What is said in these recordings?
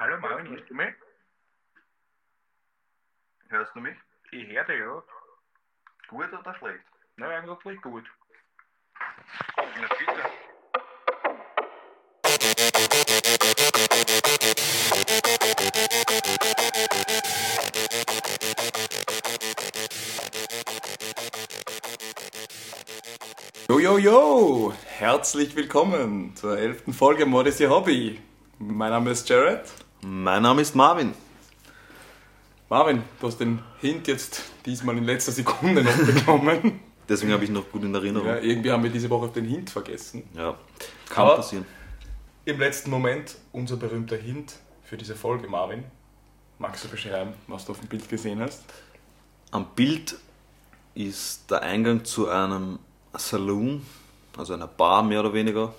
Hallo Marvin, hörst du mich? Hörst du mich? Ich höre dich, ja. Gut oder schlecht? Na, eigentlich gut. Na bitte. Jo, jo, jo! Herzlich willkommen zur elften Folge Mod is Your Hobby. Mein Name ist Jared. Mein Name ist Marvin. Marvin, du hast den Hint jetzt diesmal in letzter Sekunde noch bekommen. Deswegen habe ich noch gut in Erinnerung. ja, irgendwie haben wir diese Woche den Hint vergessen. Ja, kann Aber- passieren. Im letzten Moment unser berühmter Hint für diese Folge, Marvin. Magst du beschreiben, was du auf dem Bild gesehen hast? Am Bild ist der Eingang zu einem Saloon, also einer Bar mehr oder weniger.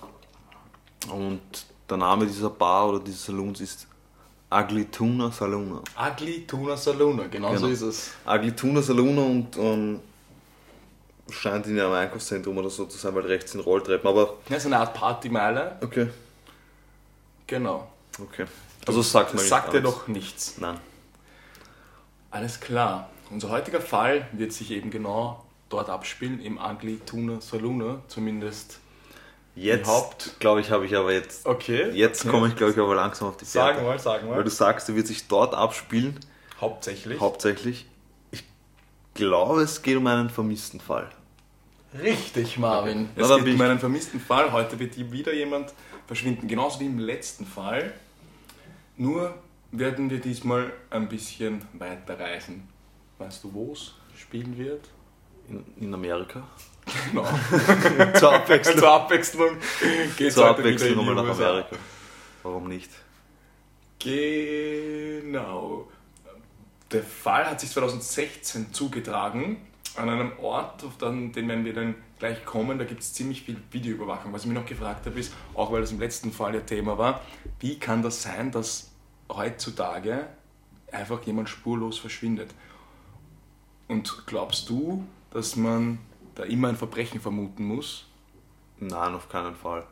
Und der Name dieser Bar oder dieses Saloons ist Ugly Tuna Saloon. Ugly Tuna Saluna, genau, so Genau. ist es. Ugly Tuna Saloon und ähm, scheint in einem Einkaufszentrum oder so zu sein, weil rechts sind Rolltreppen. Aber Ja, so eine Art Partymeile. okay, Genau. okay. Also sag mal. Das sagt dir doch nichts. Nein. Alles klar. Unser heutiger Fall wird sich eben genau dort abspielen, im Ugly Tuna Saluna, zumindest. Jetzt, Haupt- glaube ich, habe ich aber jetzt. Okay. Jetzt komme ich, glaube ich, aber langsam auf die Sagen Fährte. mal, sagen Weil mal. du sagst, er wird sich dort abspielen, Hauptsächlich. hauptsächlich. Ich glaube, es geht um einen vermissten Fall. Richtig, Marvin. Na, Es dann geht um einen vermissten Fall. Heute wird hier wieder jemand verschwinden. Genauso wie im letzten Fall. Nur werden wir diesmal ein bisschen weiter reisen. Weißt du, wo es spielen wird? In, in Amerika. Genau. Zur Abwechslung. Zur Abwechslung geht Zur Abwechslung nochmal nach. Amerika. Warum nicht? Genau. Der Fall hat sich 2016 zugetragen an einem Ort, auf den, den werden wir dann gleich kommen. Da gibt es ziemlich viel Videoüberwachung. Was ich mir noch gefragt habe, ist, auch weil das im letzten Fall ja Thema war, wie kann das sein, dass heutzutage einfach jemand spurlos verschwindet? Und glaubst du, dass man da immer ein Verbrechen vermuten muss? Nein, auf keinen Fall.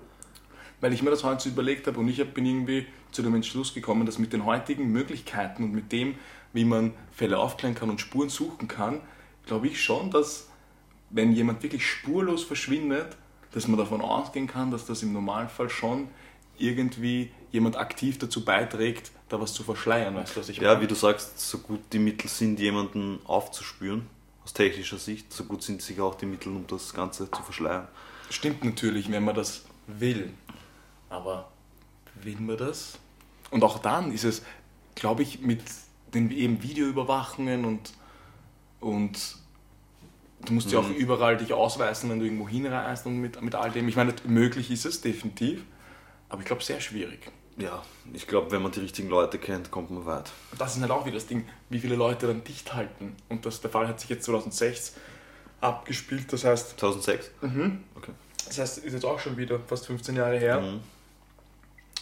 weil ich mir das heute so überlegt habe und ich bin irgendwie zu dem Entschluss gekommen, dass mit den heutigen Möglichkeiten und mit dem, wie man Fälle aufklären kann und Spuren suchen kann, glaube ich schon, dass wenn jemand wirklich spurlos verschwindet, dass man davon ausgehen kann, dass das im Normalfall schon irgendwie jemand aktiv dazu beiträgt, da was zu verschleiern, weißt du, was ich Ja, meine? wie du sagst, so gut die Mittel sind, jemanden aufzuspüren, aus technischer Sicht, so gut sind sicher auch die Mittel, um das Ganze zu verschleiern. Stimmt natürlich, wenn man das will. Aber will man das? Und auch dann ist es, glaube ich, mit den eben Videoüberwachungen und, und du musst ja auch überall dich ausweisen, wenn du irgendwo hinreist und mit, mit all dem. Ich meine, möglich ist es definitiv, aber ich glaube, sehr schwierig. Ja, ich glaube, wenn man die richtigen Leute kennt, kommt man weit. Das ist halt auch wieder das Ding, wie viele Leute dann dicht halten. Und das, der Fall hat sich jetzt 2006 abgespielt, das heißt, 2006? Mhm. Okay. Das heißt, ist jetzt auch schon wieder fast 15 Jahre her. Mhm.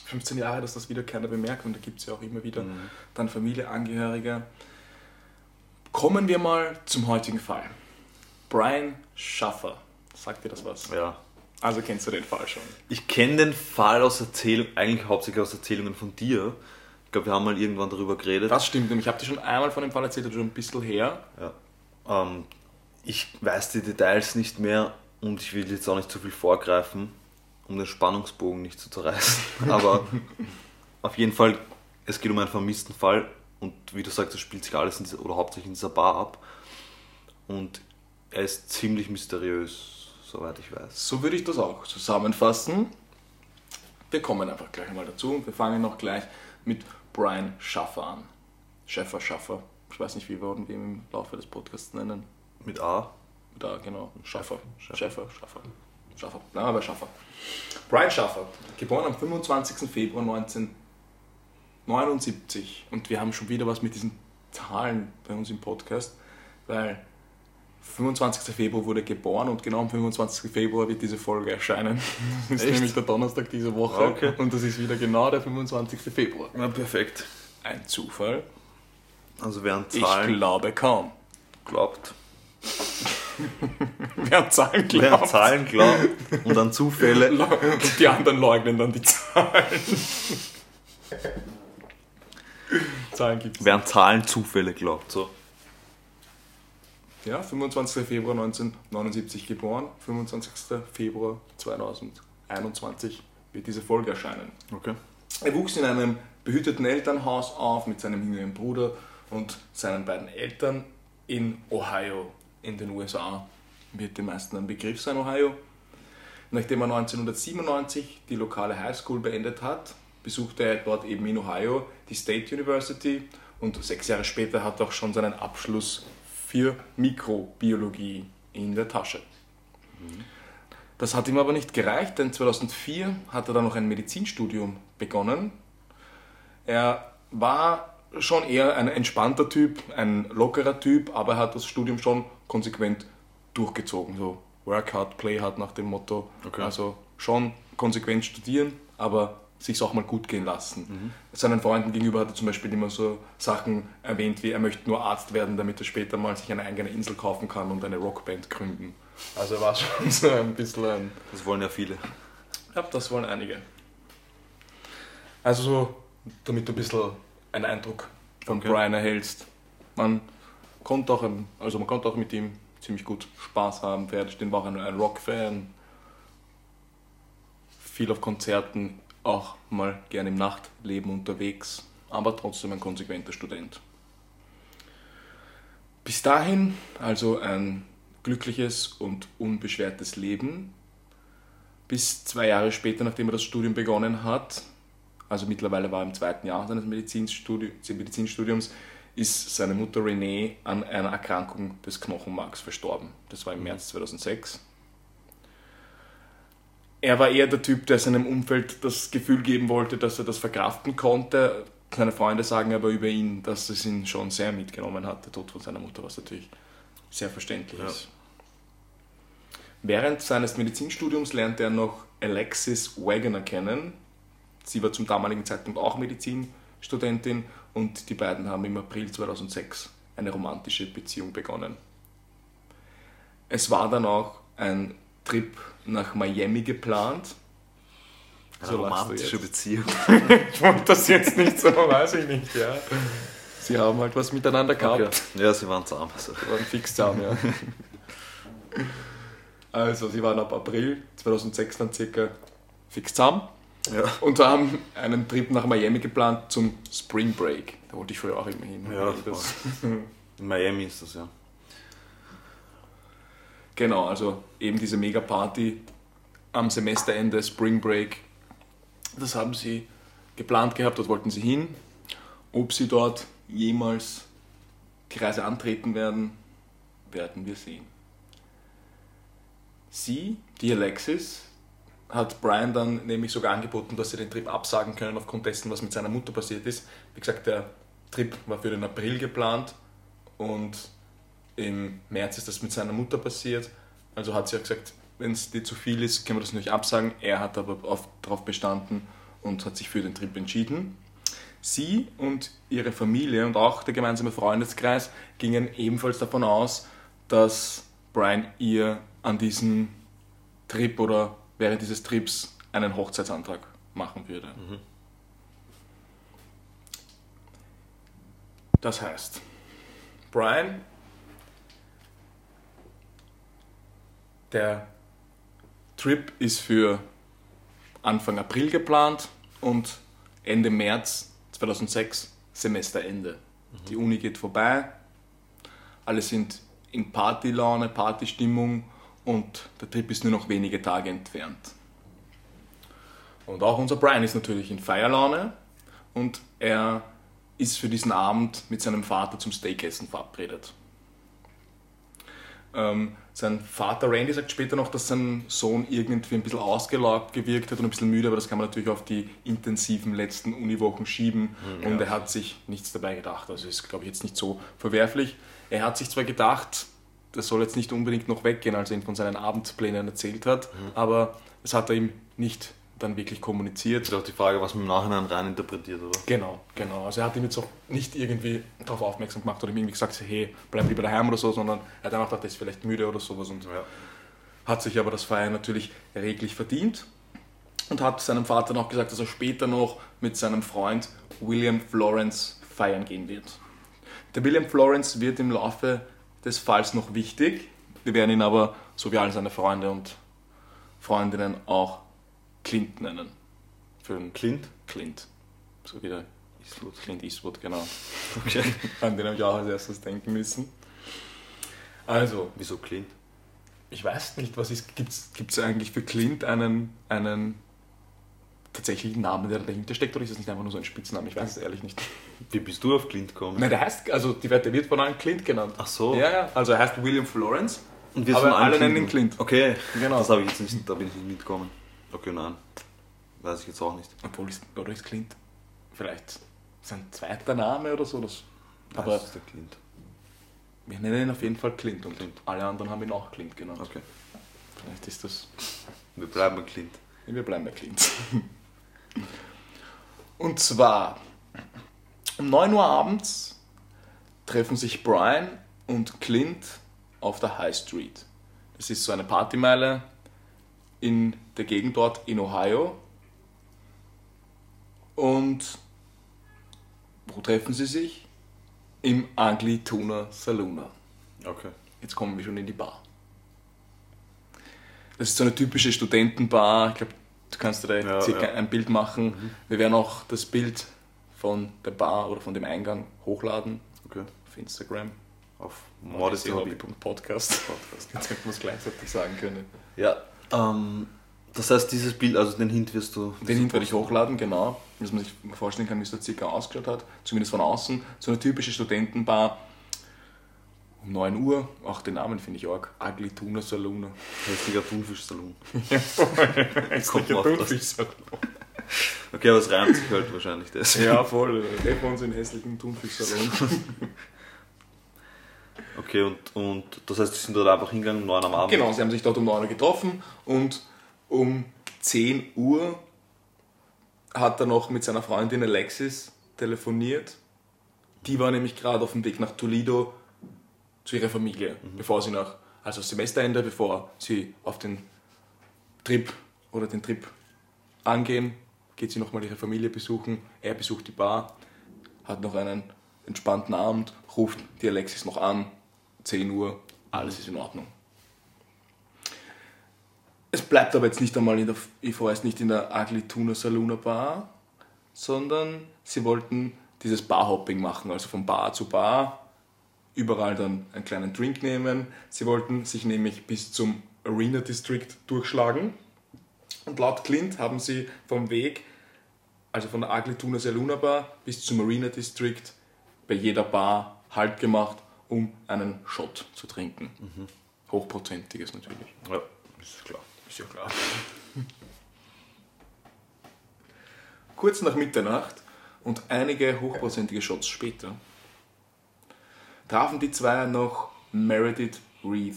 15 Jahre, dass das wieder keiner bemerkt und da gibt es ja auch immer wieder Mhm. dann Familie, Angehörige. Kommen wir mal zum heutigen Fall. Brian Schaffer. Sagt dir das was? Ja. Also kennst du den Fall schon. Ich kenne den Fall aus Erzählungen, eigentlich hauptsächlich aus Erzählungen von dir. Ich glaube, wir haben mal irgendwann darüber geredet. Das stimmt und ich habe dir schon einmal von dem Fall erzählt, schon ein bisschen her. Ja. Ähm, ich weiß die Details nicht mehr und ich will jetzt auch nicht zu viel vorgreifen, um den Spannungsbogen nicht zu zerreißen. Aber auf jeden Fall, es geht um einen vermissten Fall und wie du sagst, es spielt sich alles dieser, oder hauptsächlich in dieser Bar ab. Und er ist ziemlich mysteriös, soweit ich weiß. So würde ich das auch zusammenfassen. Wir kommen einfach gleich mal dazu und wir fangen noch gleich mit Brian Schaffer an. Schäffer, Schaffer. Ich weiß nicht, wie wir ihn im Laufe des Podcasts nennen. Mit A. Da, genau. Schaffer. Schaffer. Schaffer. Schaffer. Schaffer. Bleiben wir bei Schaffer. Brian Schaffer, geboren am 25. Februar 1979. Und wir haben schon wieder was mit diesen Zahlen bei uns im Podcast, weil 25. Februar wurde geboren und genau am 25. Februar wird diese Folge erscheinen. Das ist Echt? nämlich der Donnerstag diese Woche. Okay. Und das ist wieder genau der 25. Februar. Ja, perfekt. Ein Zufall? Also wer an Ich Zahlen glaube kaum. glaubt, Wer an Zahlen glaubt. wer an Zahlen glaubt und an Zufälle, Und die anderen leugnen dann die Zahlen. Zahlen gibt es. Wer an Zahlen Zufälle glaubt, so. Ja, 25. Februar 1979 geboren, 25. Februar 2021 wird diese Folge erscheinen. Okay. Er wuchs in einem behüteten Elternhaus auf mit seinem jüngeren Bruder und seinen beiden Eltern in Ohio in den USA. Wird den meisten ein Begriff sein, Ohio. Nachdem er 1997 die lokale Highschool beendet hat, besuchte er dort eben in Ohio die State University und sechs Jahre später hat er auch schon seinen Abschluss für Mikrobiologie in der Tasche. Das hat ihm aber nicht gereicht, denn 2004 hat er dann noch ein Medizinstudium begonnen. Er war schon eher ein entspannter Typ, ein lockerer Typ, aber er hat das Studium schon konsequent durchgezogen. So Work hard, play hard nach dem Motto. Okay. Also schon konsequent studieren, aber sich auch mal gut gehen lassen. Seinen Freunden gegenüber hat er zum Beispiel immer so Sachen erwähnt, wie er möchte nur Arzt werden, damit er später mal sich eine eigene Insel kaufen kann und eine Rockband gründen. Also er war schon so ein bisschen ein Das wollen ja viele. ja, das wollen einige. Also so, damit du ein bisschen einen Eindruck von Okay. Brian erhältst. Man konnte auch, also man konnte auch mit ihm ziemlich gut Spaß haben. Pferdestehen war auch ein, ein Rock-Fan. Viel auf Konzerten, auch mal gerne im Nachtleben unterwegs, aber trotzdem ein konsequenter Student. Bis dahin also ein glückliches und unbeschwertes Leben, bis zwei Jahre später, nachdem er das Studium begonnen hat, also mittlerweile war er im zweiten Jahr seines Medizinstudi Medizinstudiums, ist seine Mutter Renee an einer Erkrankung des Knochenmarks verstorben. Das war im März 2006. Er war eher der Typ, der seinem Umfeld das Gefühl geben wollte, dass er das verkraften konnte. Seine Freunde sagen aber über ihn, dass es ihn schon sehr mitgenommen hat, der Tod von seiner Mutter, was natürlich sehr verständlich Ja. ist. Während seines Medizinstudiums lernte er noch Alexis Wagoner kennen. Sie war zum damaligen Zeitpunkt auch Medizinstudentin und die beiden haben im April 2006 eine romantische Beziehung begonnen. Es war dann auch ein Trip nach Miami geplant. Eine So romantische. Beziehung. Ich wollte das jetzt nicht so, weiß ich nicht, ja. Sie haben halt was miteinander gehabt. Okay. Ja, sie waren zahm. Also. Sie waren fix zusammen, ja. Also, sie waren ab April 2006 dann circa fix zusammen Ja. und haben einen Trip nach Miami geplant zum Spring Break. Da wollte ich früher auch immer hin. Ja, das, In Miami ist das ja. Genau, also eben diese Mega-Party am Semesterende, Spring Break. Das haben sie geplant gehabt, dort wollten sie hin. Ob sie dort jemals die Reise antreten werden, werden wir sehen. Sie, die Alexis, hat Brian dann nämlich sogar angeboten, dass sie den Trip absagen können aufgrund dessen, was mit seiner Mutter passiert ist. Wie gesagt, der Trip war für den April geplant und im März ist das mit seiner Mutter passiert. Also hat sie auch gesagt, wenn es dir zu viel ist, können wir das nicht absagen. Er hat aber auf, darauf bestanden und hat sich für den Trip entschieden. Sie und ihre Familie und auch der gemeinsame Freundeskreis gingen ebenfalls davon aus, dass Brian ihr an diesem Trip oder während dieses Trips einen Hochzeitsantrag machen würde. Das heißt, Brian, der Trip ist für Anfang April geplant und Ende März 2006 Semesterende. Die Uni geht vorbei, alle sind in Partylaune, Partystimmung und der Trip ist nur noch wenige Tage entfernt. Und auch unser Brian ist natürlich in Feierlaune und er ist für diesen Abend mit seinem Vater zum Steakessen verabredet. Ähm, sein Vater Randy sagt später noch, dass sein Sohn irgendwie ein bisschen ausgelaugt gewirkt hat und ein bisschen müde, aber das kann man natürlich auf die intensiven letzten Uniwochen schieben und er hat sich nichts dabei gedacht. Also ist, glaube ich, jetzt nicht so verwerflich. Er hat sich zwar gedacht, das soll jetzt nicht unbedingt noch weggehen, als er ihm von seinen Abendplänen erzählt hat, aber das hat er ihm nicht dann wirklich kommuniziert. Ist auch die Frage, was man im Nachhinein rein interpretiert, oder? Genau, genau. Also er hat ihm jetzt auch nicht irgendwie darauf aufmerksam gemacht oder ihm irgendwie gesagt, hey, bleib lieber daheim oder so, sondern er hat einfach gedacht, er ist vielleicht müde oder sowas und Ja. hat sich aber das Feiern natürlich reglich verdient. und hat seinem Vater noch gesagt, dass er später noch mit seinem Freund William Florence feiern gehen wird. Der William Florence wird im Laufe des Falls noch wichtig. Wir werden ihn aber, so wie all seine Freunde und Freundinnen, auch Clint nennen. Für den Clint? Clint. So wie der Eastwood. Clint Eastwood, genau. Okay. An den habe ich auch als erstes denken müssen. Also, Wieso Clint? ich weiß nicht, was ist, gibt es eigentlich für Clint einen, einen tatsächlichen Namen, der dahinter steckt, oder ist das nicht einfach nur so ein Spitzname? Ich weiß es ehrlich nicht. Wie bist du auf Clint gekommen? Nein, der heißt, also die, der wird von allen Clint genannt. Ach so. Ja, ja, also er heißt William Florence. Und wir Aber allen alle nennen ihn. Clint. Okay, Genau. das habe ich jetzt nicht, da bin ich nicht mitgekommen. Okay, nein. Weiß ich jetzt auch nicht. Obwohl, ist, oder ist Clint vielleicht sein zweiter Name oder so? Das, aber das ist der Clint. wir nennen ihn auf jeden Fall Clint und Clint. alle anderen haben ihn auch Clint genannt. Okay. Vielleicht ist das Wir bleiben bei Clint. Wir bleiben bei Clint. Und zwar um 9 Uhr abends treffen sich Brian und Clint auf der High Street. Das ist so eine Partymeile in der Gegend dort in Ohio. Und wo treffen sie sich? Im Ugly Tuna Saloon. Okay. Jetzt kommen wir schon in die Bar. Das ist so eine typische Studentenbar. Ich glaube, du kannst dir da Ja, circa ja. ein Bild machen. Wir werden auch das Bild von der Bar oder von dem Eingang hochladen Okay. auf Instagram. Auf Modesty Hobby. Podcast. Jetzt hätten wir es gleichzeitig sagen können. Ja. Ähm, das heißt, dieses Bild, also den Hint wirst du. Den Hint werde ich hochladen, genau. Dass man sich vorstellen kann, wie es da circa ausgeschaut hat. Zumindest von außen. So eine typische Studentenbar. Um 9 Uhr. Auch den Namen finde ich arg. Ugly Tuna Saloon. Hässlicher Thunfischsalon. Jetzt Kommt man auf das. Okay, aber es reimt sich halt wahrscheinlich das. Ja, voll. Treffen wir uns im hässlichen Thunfischsalon. Okay, und, und das heißt, die sind dort einfach hingegangen um 9 am Abend. genau, sie haben sich dort um 9 Uhr getroffen und um 10 Uhr hat er noch mit seiner Freundin Alexis telefoniert. Die war nämlich gerade auf dem Weg nach Toledo zu ihrer Familie, bevor sie nach, also Semesterende, bevor sie auf den Trip oder den Trip angehen, geht sie nochmal ihre Familie besuchen. Er besucht die Bar, hat noch einen entspannten Abend, ruft die Alexis noch an, 10 Uhr, alles ist in Ordnung. Es bleibt aber jetzt nicht einmal in der, ich vorerst nicht in der Ugly Tuna Saloon Bar, sondern sie wollten dieses Barhopping machen, also von Bar zu Bar, überall dann einen kleinen Drink nehmen. Sie wollten sich nämlich bis zum Arena District durchschlagen. Und laut Clint haben sie vom Weg, also von der Ugly Tuna Saloon Bar bis zum Marina District, bei jeder Bar Halt gemacht, um einen Shot zu trinken. Hochprozentiges natürlich. Ja, ist klar. Ist ja klar. Kurz nach Mitternacht und einige hochprozentige Shots später trafen die zwei noch Meredith Reed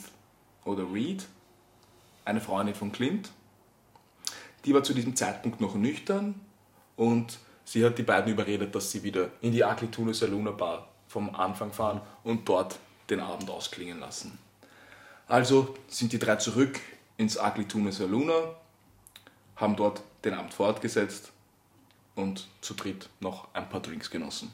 oder Reed, eine Freundin von Clint. Die war zu diesem Zeitpunkt noch nüchtern und sie hat die beiden überredet, dass sie wieder in die Ugly Tuna Saloon Bar vom Anfang fahren und dort den Abend ausklingen lassen. Also sind die drei zurück ins Ugly Tuna Saloon, haben dort den Abend fortgesetzt und zu dritt noch ein paar Drinks genossen.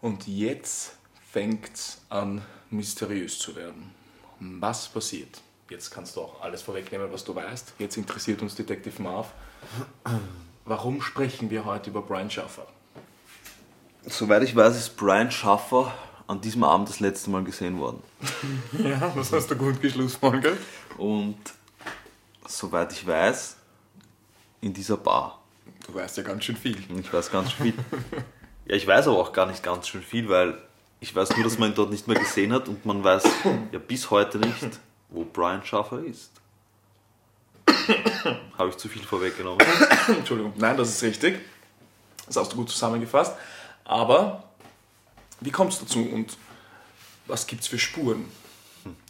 Und jetzt fängt's an, mysteriös zu werden. Was passiert? Jetzt kannst du auch alles vorwegnehmen, was du weißt. Jetzt interessiert uns Detective Marv. Warum sprechen wir heute über Brian Schaffer? Soweit ich weiß, ist Brian Schaffer an diesem Abend das letzte Mal gesehen worden. Ja, das hast du gut geschlussfolgert. Und soweit ich weiß, in dieser Bar. Du weißt ja ganz schön viel. Ich weiß ganz schön viel. Ja, ich weiß aber auch gar nicht ganz schön viel, weil ich weiß nur, dass man ihn dort nicht mehr gesehen hat und man weiß ja bis heute nicht, wo Brian Schaffer ist. Habe ich zu viel vorweggenommen. Entschuldigung. Nein, das ist richtig. Das hast du gut zusammengefasst. Aber wie kommst du dazu und was gibt es für Spuren?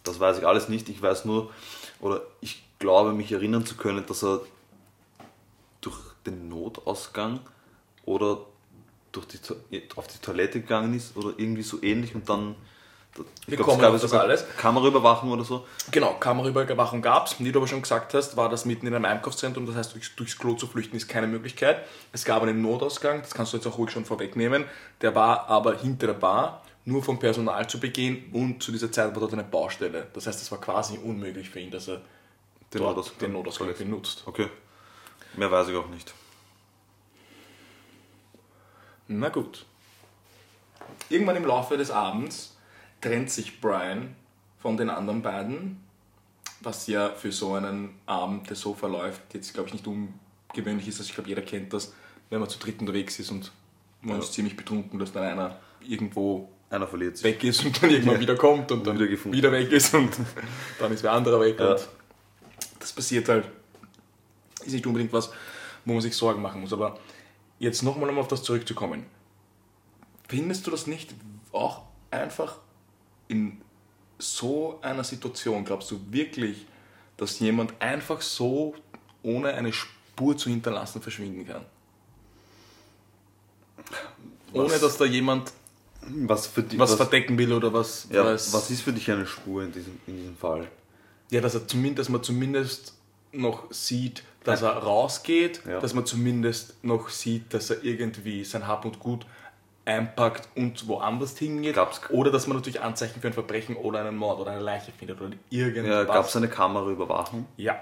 Das weiß ich alles nicht. Ich weiß nur, oder ich glaube, mich erinnern zu können, dass er durch den Notausgang oder durch die, auf die Toilette gegangen ist oder irgendwie so ähnlich und dann Wir glaub, kommen gab auf das sogar alles. Kameraüberwachung oder so. Genau, Kameraüberwachung gab es. Wie du aber schon gesagt hast, war das mitten in einem Einkaufszentrum. Das heißt, durchs, durchs Klo zu flüchten ist keine Möglichkeit. Es gab einen Notausgang, das kannst du jetzt auch ruhig schon vorwegnehmen. Der war aber hinter der Bar, nur vom Personal zu begehen und zu dieser Zeit war dort eine Baustelle. Das heißt, es war quasi unmöglich für ihn, dass er Den Notausgang den Notausgang benutzt. Okay. Mehr weiß ich auch nicht. Na gut. Irgendwann im Laufe des Abends trennt sich Brian von den anderen beiden, was ja für so einen Abend, der so verläuft, jetzt glaube ich nicht ungewöhnlich ist. Also ich glaube, jeder kennt das, wenn man zu dritt unterwegs ist und man Ja. ist ziemlich betrunken, dass dann einer irgendwo Einer verliert sich. weg ist und dann irgendwann Ja. wieder kommt und dann Wieder gefunden. wieder weg ist und dann ist wer anderer weg. Ja. Und das passiert halt. Ist nicht unbedingt was, wo man sich Sorgen machen muss. Aber jetzt nochmal, um auf das zurückzukommen. Findest du das nicht auch einfach in so einer Situation, glaubst du wirklich, dass jemand einfach so, ohne eine Spur zu hinterlassen, verschwinden kann? Ohne Was- dass da jemand Was, die, was, was, verdecken will oder was. ja, was, was ist für dich eine Spur in diesem, in diesem Fall? ja, dass, er zumindest, dass man zumindest noch sieht, dass er rausgeht, Ja. dass man zumindest noch sieht, dass er irgendwie sein Hab und Gut einpackt und woanders hingeht. Gab's- oder dass man natürlich Anzeichen für ein Verbrechen oder einen Mord oder eine Leiche findet oder irgendwas. Ja, Gab es eine Kameraüberwachung? Ja.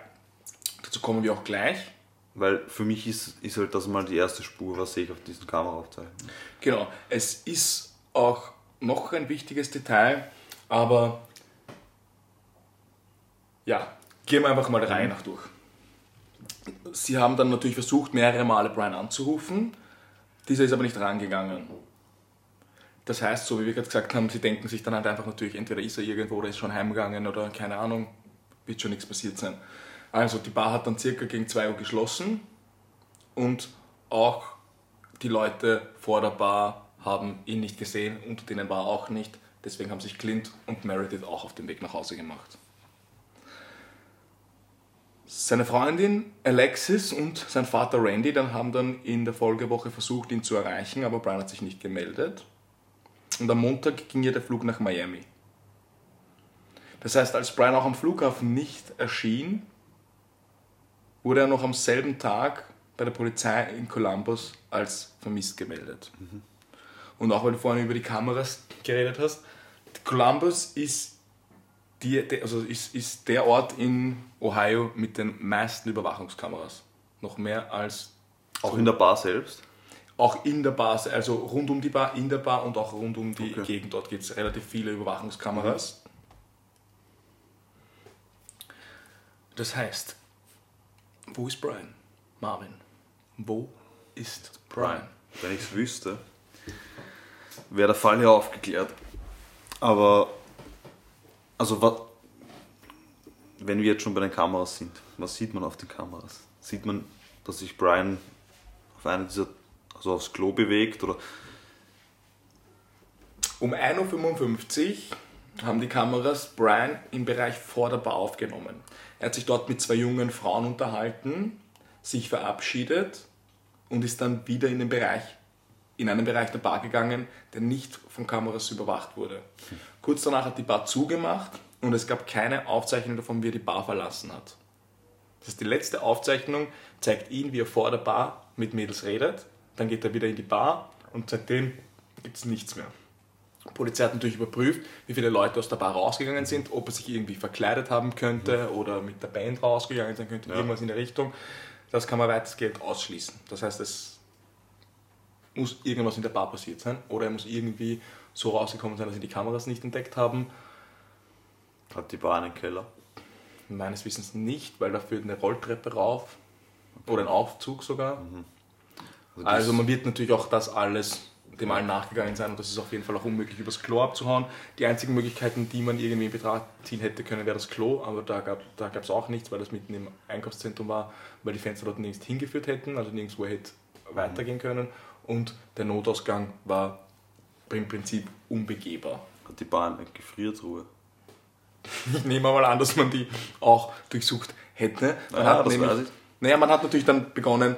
Dazu kommen wir auch gleich. Weil für mich ist, ist halt das mal die erste Spur, was sehe ich auf diesen Kameraaufzeichnungen. Genau. Es ist auch noch ein wichtiges Detail, aber ja, gehen wir einfach mal der Reihe nach durch. Sie haben dann natürlich versucht, mehrere Male Brian anzurufen. Dieser ist aber nicht rangegangen. Das heißt, so wie wir gerade gesagt haben, sie denken sich dann halt einfach natürlich, entweder ist er irgendwo oder ist schon heimgegangen oder keine Ahnung, wird schon nichts passiert sein. Also die Bar hat dann circa gegen 2 Uhr geschlossen und auch die Leute vor der Bar haben ihn nicht gesehen, unter denen war er auch nicht. Deswegen haben sich Clint und Meredith auch auf den Weg nach Hause gemacht. Seine Freundin Alexis und sein Vater Randy dann haben dann in der Folgewoche versucht, ihn zu erreichen, aber Brian hat sich nicht gemeldet. Und am Montag ging ja der Flug nach Miami. Das heißt, als Brian auch am Flughafen nicht erschien, wurde er noch am selben Tag bei der Polizei in Columbus als vermisst gemeldet. Und auch weil du vorhin über die Kameras geredet hast, Columbus ist, die, also ist, ist der Ort in Ohio mit den meisten Überwachungskameras. Noch mehr als Auch in der Bar selbst? Auch in der Bar, also rund um die Bar, in der Bar und auch rund um die Okay. Gegend. Dort gibt es relativ viele Überwachungskameras. Das heißt, wo ist Brian? Marvin, wo ist Brian? Wenn ich es wüsste, wäre der Fall ja aufgeklärt. Aber, also, wa- wenn wir jetzt schon bei den Kameras sind, was sieht man auf den Kameras? Sieht man, dass sich Brian auf eine dieser, also aufs Klo bewegt oder Um 1.55 Uhr haben die Kameras Brian im Bereich vor der Bar aufgenommen. Er hat sich dort mit zwei jungen Frauen unterhalten, sich verabschiedet und ist dann wieder in den Bereich, in einen Bereich der Bar gegangen, der nicht von Kameras überwacht wurde. Kurz danach hat die Bar zugemacht und es gab keine Aufzeichnung davon, wie er die Bar verlassen hat. Das ist die letzte Aufzeichnung, zeigt ihn, wie er vor der Bar mit Mädels redet. Dann geht er wieder in die Bar und seitdem gibt es nichts mehr. Die Polizei hat natürlich überprüft, wie viele Leute aus der Bar rausgegangen sind, ob er sich irgendwie verkleidet haben könnte oder mit der Band rausgegangen sein könnte, irgendwas in der Richtung. Das kann man weitestgehend ausschließen. Das heißt, es muss irgendwas in der Bar passiert sein oder er muss irgendwie so rausgekommen sein, dass sie die Kameras nicht entdeckt haben. hat die Bar einen Keller? Meines Wissens nicht, weil da führt eine Rolltreppe rauf oder ein Aufzug sogar. das- Also man wird natürlich auch das alles dem allen nachgegangen sein und das ist auf jeden Fall auch unmöglich, übers Klo abzuhauen. Die einzigen Möglichkeiten, die man irgendwie in Betracht ziehen hätte können, wäre das Klo, aber da gab es da gab's auch nichts, weil das mitten im Einkaufszentrum war, weil die Fenster dort nirgends hingeführt hätten, also nirgendwo hätte weitergehen können und der Notausgang war im Prinzip unbegehbar. Hat die Bar eine Gefriertruhe? Ich nehme mal an, dass man die auch durchsucht hätte. Man Ja, hat das nämlich. Naja, man hat natürlich dann begonnen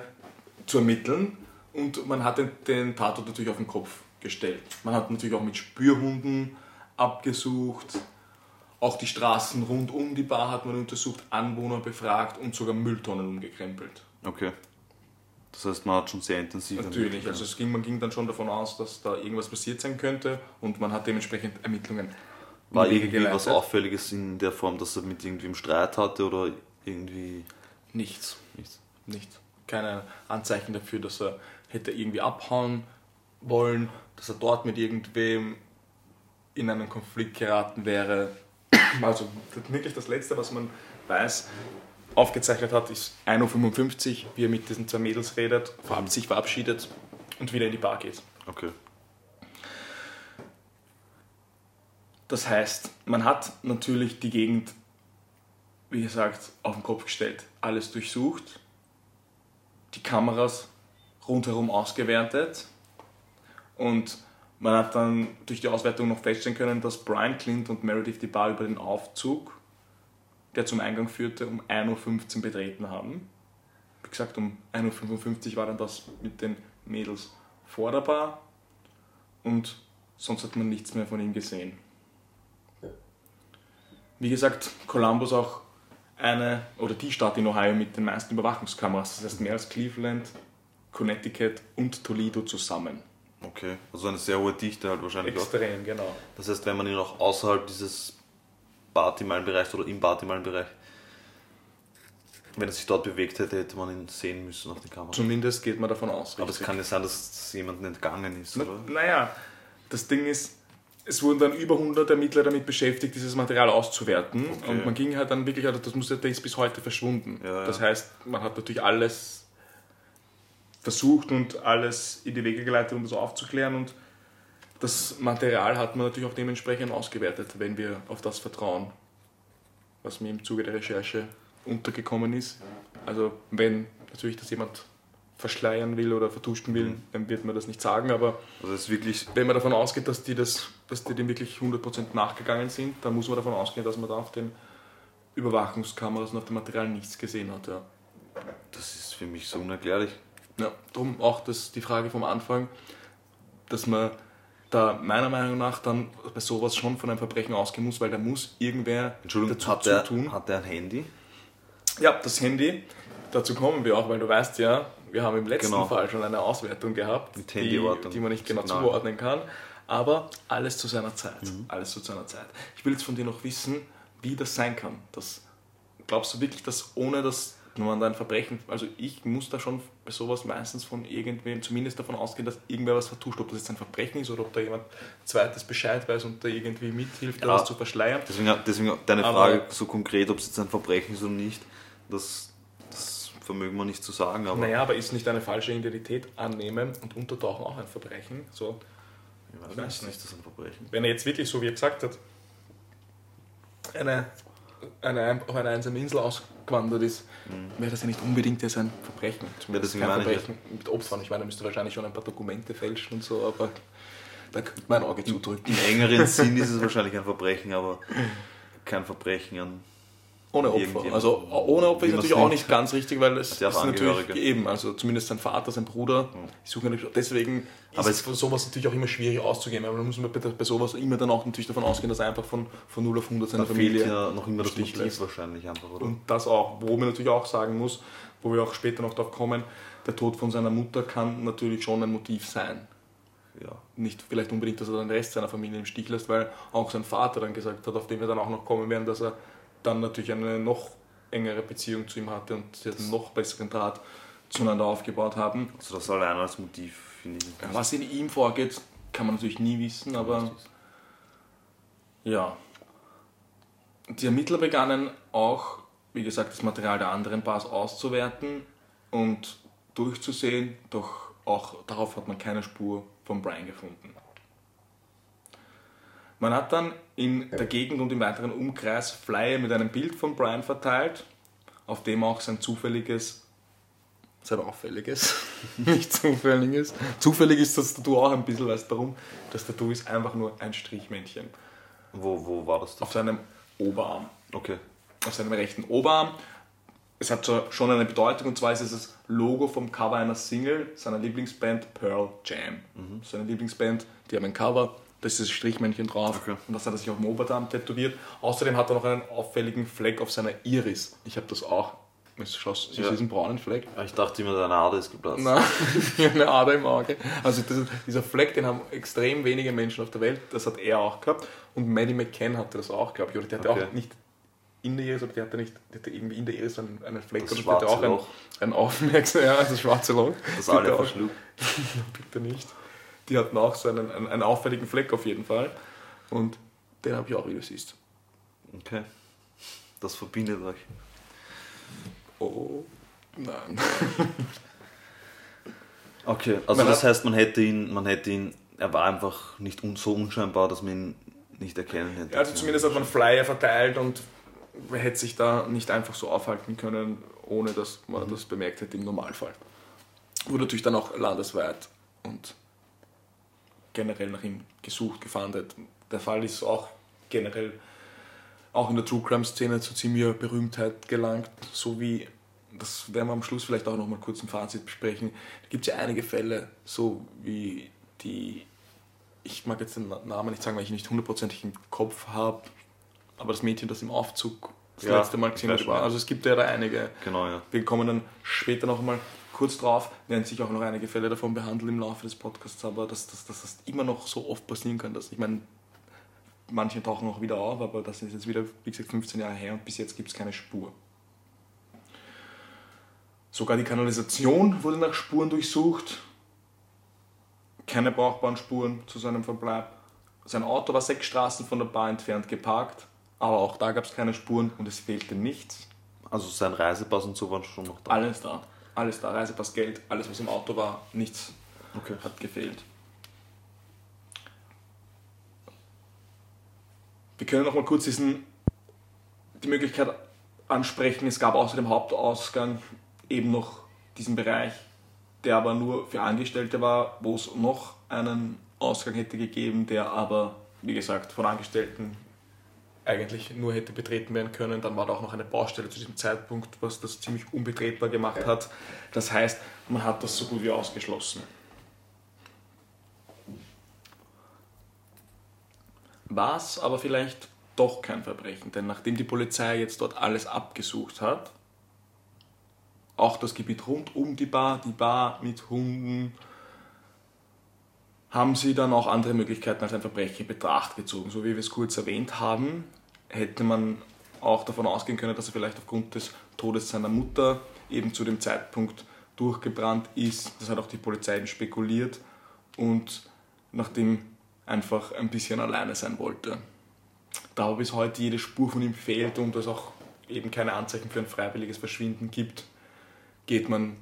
zu ermitteln und man hat den, den Tatort natürlich auf den Kopf gestellt. Man hat natürlich auch mit Spürhunden abgesucht. Auch die Straßen rund um die Bar hat man untersucht, Anwohner befragt und sogar Mülltonnen umgekrempelt. Okay. Das heißt, man hat schon sehr intensiv Natürlich, also es ging, man ging dann schon davon aus, dass da irgendwas passiert sein könnte und man hat dementsprechend Ermittlungen War irgendwie was geleitet. Auffälliges in der Form, dass er mit irgendwem Streit hatte oder irgendwie Nichts. nichts? Nicht. Keine Anzeichen dafür, dass er hätte irgendwie abhauen wollen, dass er dort mit irgendwem in einen Konflikt geraten wäre. Also wirklich das Letzte, was man weiß, aufgezeichnet hat, ist 1.55 Uhr, wie er mit diesen zwei Mädels redet, verab- sich verabschiedet und wieder in die Bar geht. Okay. Das heißt, man hat natürlich die Gegend, wie gesagt, auf den Kopf gestellt, alles durchsucht, die Kameras rundherum ausgewertet und man hat dann durch die Auswertung noch feststellen können, dass Brian Clint und Meredith die Bar über den Aufzug, der zum Eingang führte, um 1.15 Uhr betreten haben. Wie gesagt, um 1.55 Uhr war dann das mit den Mädels vor der Bar und sonst hat man nichts mehr von ihm gesehen. Wie gesagt, Columbus auch eine oder die Stadt in Ohio mit den meisten Überwachungskameras. Das heißt mehr als Cleveland, Connecticut und Toledo zusammen. Okay. Also eine sehr hohe Dichte halt wahrscheinlich auch. Extrem, genau. Das heißt, wenn man ihn auch außerhalb dieses Bartimeilenbereichs oder im Bartimeilenbereich, wenn er sich dort bewegt hätte, hätte man ihn sehen müssen auf den Kameras. Zumindest geht man davon aus. Aber es richtig. kann ja sein, dass es jemandem entgangen ist, Na, oder? naja, das Ding ist, es wurden dann über 100 Ermittler damit beschäftigt, dieses Material auszuwerten. Okay. Und man ging halt dann wirklich, also das muss der ist bis heute verschwunden. Ja, ja. Das heißt, man hat natürlich alles versucht und alles in die Wege geleitet, um das aufzuklären. Und das Material hat man natürlich auch dementsprechend ausgewertet, wenn wir auf das vertrauen, was mir im Zuge der Recherche untergekommen ist. Also wenn natürlich das jemand verschleiern will oder vertuschen will, dann wird man das nicht sagen, aber Also wirklich, wenn man davon ausgeht, dass die, das, dass die dem wirklich 100% nachgegangen sind, dann muss man davon ausgehen, dass man da auf den Überwachungskameras und auf dem Material nichts gesehen hat. Ja, das ist für mich so unerklärlich. Ja darum auch das, die Frage vom Anfang, dass man da meiner Meinung nach dann bei sowas schon von einem Verbrechen ausgehen muss, weil da muss irgendwer Entschuldigung, dazu hat er, tun. hat er ein Handy? Ja, das Handy, dazu kommen wir auch, weil du weißt ja, wir haben im letzten Genau. Fall schon eine Auswertung gehabt, die, die man nicht genau Signal. zuordnen kann. Aber alles zu seiner Zeit. Mhm. Alles zu seiner Zeit. Ich will jetzt von dir noch wissen, wie das sein kann. Das, glaubst du wirklich, dass ohne das man da ein Verbrechen, also ich muss da schon bei sowas meistens von irgendwem zumindest davon ausgehen, dass irgendwer was vertuscht, ob das jetzt ein Verbrechen ist oder ob da jemand zweites Bescheid weiß und da irgendwie mithilft, Ja. was zu verschleiern. Deswegen, deswegen deine Aber- Frage so konkret, ob es jetzt ein Verbrechen ist oder nicht, das, das vermögen wir nicht zu sagen, aber Naja, aber ist nicht eine falsche Identität annehmen und untertauchen auch ein Verbrechen? So, ich weiß weiß nicht. ist das ein Verbrechen? wenn er jetzt wirklich, so wie er gesagt hat, eine, eine, auf eine einsame Insel ausgewandert ist, wäre das ja nicht unbedingt jetzt ein Verbrechen. Zumindest deswegen kein meine ich Verbrechen mit Opfern. Ich meine, er müsste wahrscheinlich schon ein paar Dokumente fälschen und so, aber da könnte mein Auge zudrücken. Im engeren Sinn ist es wahrscheinlich ein Verbrechen, aber kein Verbrechen an. Ohne Opfer. Also ohne Opfer ist natürlich auch nicht ganz richtig, weil es ist natürlich eben, also zumindest sein Vater, sein Bruder, die suchen natürlich, deswegen Aber ist von sowas natürlich auch immer schwierig auszugehen, weil man muss bei, bei sowas immer dann auch natürlich davon ausgehen, dass er einfach von, von 0 auf 100 seine Da Familie fehlt ja noch immer das Motiv lässt. wahrscheinlich einfach, oder? Und das auch, wo man natürlich auch sagen muss, wo wir auch später noch darauf kommen, der Tod von seiner Mutter kann natürlich schon ein Motiv sein. ja. Nicht vielleicht unbedingt, dass er den Rest seiner Familie im Stich lässt, weil auch sein Vater dann gesagt hat, auf den wir dann auch noch kommen werden, dass er dann natürlich eine noch engere Beziehung zu ihm hatte und sie einen noch besseren Draht zueinander aufgebaut haben. Also das allein als Motiv finde ich Was in ihm vorgeht, kann man natürlich nie wissen, aber ja. Die Ermittler begannen auch, wie gesagt, das Material der anderen Bars auszuwerten und durchzusehen, doch auch darauf hat man keine Spur von Brian gefunden. Man hat dann in der Gegend und im weiteren Umkreis Flyer mit einem Bild von Brian verteilt, auf dem auch sein zufälliges, sein auffälliges, nicht zufälliges. Zufällig ist das Tattoo auch ein bisschen, weißt du warum? Das Tattoo ist einfach nur ein Strichmännchen Wo, wo war das? auf seinem Oberarm Okay. auf seinem rechten Oberarm. Es hat schon eine Bedeutung und zwar ist es das Logo vom Cover einer Single seiner Lieblingsband Pearl Jam. Seine Lieblingsband, die haben ein Cover, Da ist das Strichmännchen drauf Okay. und das hat er sich auf dem Oberarm tätowiert. Außerdem hat er noch einen auffälligen Fleck auf seiner Iris. Ich habe das auch. Siehst du Ja. diesen braunen Fleck? Ich dachte immer, deine Ader ist geplatzt. Nein, eine Ader im Auge. Also das, dieser Fleck, den haben extrem wenige Menschen auf der Welt. Das hat er auch gehabt. Und Maddie McCann hatte das auch, ich. Oder der hatte Okay. auch nicht in der Iris, aber der hatte nicht, der hatte irgendwie in der Iris einen, einen Fleck. Das der hatte schwarze auch ein, Loch. ein Aufmerksam, ja, das schwarze Loch. Das alle verschluckt. Bitte nicht. Die hatten auch so einen, einen, einen auffälligen Fleck auf jeden Fall. Und den habe ich auch, wie du siehst. Okay. Das verbindet euch. Oh, nein. Okay, also Man das heißt, man hätte ihn, man hätte ihn, er war einfach nicht so unscheinbar, dass man ihn nicht erkennen hätte. Also zumindest hat man Flyer verteilt und man hätte sich da nicht einfach so aufhalten können, ohne dass man das bemerkt hätte im Normalfall. Wurde natürlich dann auch landesweit und generell nach ihm gesucht, gefahndet. Der Fall ist auch generell auch in der True Crime Szene zu ziemlicher Berühmtheit gelangt, so wie das werden wir am Schluss vielleicht auch noch mal kurz im Fazit besprechen. Da gibt es ja einige Fälle, so wie die ich mag jetzt den Namen nicht sagen, weil ich ihn nicht hundertprozentig im Kopf habe, aber das Mädchen, das im Aufzug das Ja, letzte Mal gesehen wurde. Also es gibt ja da einige. Genau, ja. Wir kommen dann später noch mal kurz drauf, werden sich auch noch einige Fälle davon behandeln im Laufe des Podcasts, aber dass, dass, dass das immer noch so oft passieren kann, dass ich meine, manche tauchen auch wieder auf, aber das ist jetzt wieder, wie gesagt, 15 Jahre her und bis jetzt gibt es keine Spur. Sogar die Kanalisation wurde nach Spuren durchsucht. Keine brauchbaren Spuren zu seinem Verbleib. Sein Auto war sechs Straßen von der Bar entfernt geparkt, aber auch da gab es keine Spuren und es fehlte nichts. Also sein Reisepass und so waren schon noch da. Alles da. Alles da. Reisepass, Geld, alles was im Auto war, nichts Okay. hat gefehlt. Wir können noch mal kurz diesen, die Möglichkeit ansprechen. Es gab außer dem Hauptausgang eben noch diesen Bereich, der aber nur für Angestellte war, wo es noch einen Ausgang hätte gegeben, der aber, wie gesagt, von Angestellten eigentlich nur hätte betreten werden können. Dann war da auch noch eine Baustelle zu diesem Zeitpunkt, was das ziemlich unbetretbar gemacht hat. Das heißt, man hat das so gut wie ausgeschlossen. War es aber vielleicht doch kein Verbrechen, denn nachdem die Polizei jetzt dort alles abgesucht hat, auch das Gebiet rund um die Bar, die Bar mit Hunden, haben sie dann auch andere Möglichkeiten als ein Verbrechen in Betracht gezogen. So wie wir es kurz erwähnt haben, hätte man auch davon ausgehen können, dass er vielleicht aufgrund des Todes seiner Mutter eben zu dem Zeitpunkt durchgebrannt ist. Das hat auch die Polizei spekuliert und nachdem einfach ein bisschen alleine sein wollte. Da bis heute jede Spur von ihm fehlt und es auch eben keine Anzeichen für ein freiwilliges Verschwinden gibt, geht man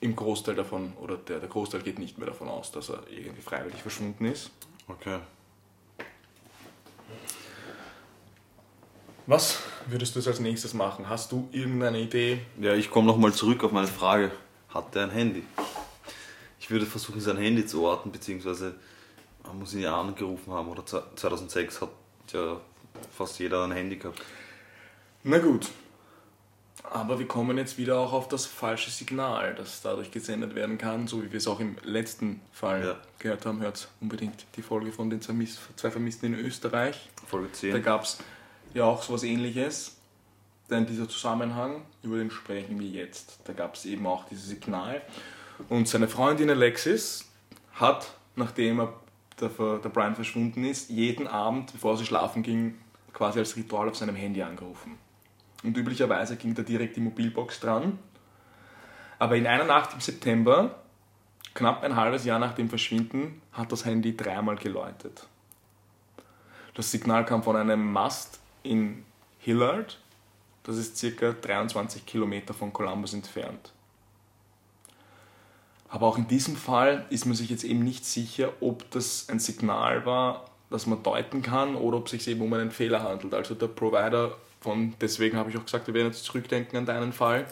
im Großteil davon, oder der, der Großteil geht nicht mehr davon aus, dass er irgendwie freiwillig verschwunden ist. Okay. Was würdest du jetzt als nächstes machen? Hast du irgendeine Idee? Ja, ich komme nochmal zurück auf meine Frage. Hat er ein Handy? Ich würde versuchen, sein Handy zu orten, beziehungsweise man muss ihn ja angerufen haben. Oder 2006 hat ja fast jeder ein Handy gehabt. Na gut. Aber wir kommen jetzt wieder auch auf das falsche Signal, das dadurch gesendet werden kann, so wie wir es auch im letzten Fall Ja. gehört haben. Hört unbedingt die Folge von den zwei Vermissten in Österreich. Folge Da 10. gab es ja auch sowas ähnliches. Denn dieser Zusammenhang, über den sprechen wir jetzt. Da gab es eben auch dieses Signal. Und seine Freundin Alexis hat, nachdem er, der, der Brian verschwunden ist, jeden Abend, bevor sie schlafen ging, quasi als Ritual auf seinem Handy angerufen. Und üblicherweise ging da direkt die Mobilbox dran. Aber in einer Nacht im September, knapp ein halbes Jahr nach dem Verschwinden, hat das Handy dreimal geläutet. Das Signal kam von einem Mast in Hillard. Das ist circa 23 Kilometer von Columbus entfernt. Aber auch in diesem Fall ist man sich jetzt eben nicht sicher, ob das ein Signal war, das man deuten kann oder ob es sich eben um einen Fehler handelt. Also der Provider von, deswegen habe ich auch gesagt, wir werden jetzt zurückdenken an deinen Fall.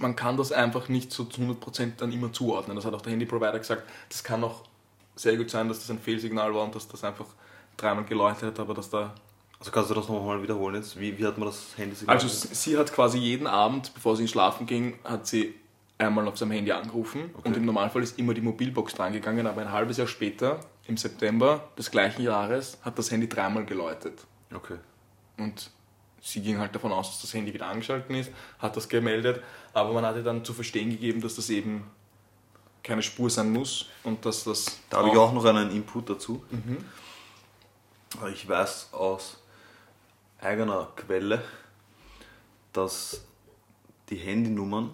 Man kann das einfach nicht so zu 100% dann immer zuordnen. Das hat auch der Handy-Provider gesagt. Das kann auch sehr gut sein, dass das ein Fehlsignal war und dass das einfach dreimal geläutet hat, aber dass da Also kannst du das nochmal wiederholen jetzt? Wie, wie hat man das Handy Also sie hat quasi jeden Abend, bevor sie schlafen ging, hat sie einmal auf seinem Handy angerufen und im Normalfall ist immer die Mobilbox drangegangen, aber ein halbes Jahr später, im September des gleichen Jahres, hat das Handy dreimal geläutet. Okay. Und sie ging halt davon aus, dass das Handy wieder angeschaltet ist, hat das gemeldet, aber man hat ihr dann zu verstehen gegeben, dass das eben keine Spur sein muss und dass das. Da habe ich auch noch einen Input dazu. Weil Ich weiß aus eigener Quelle, dass die Handynummern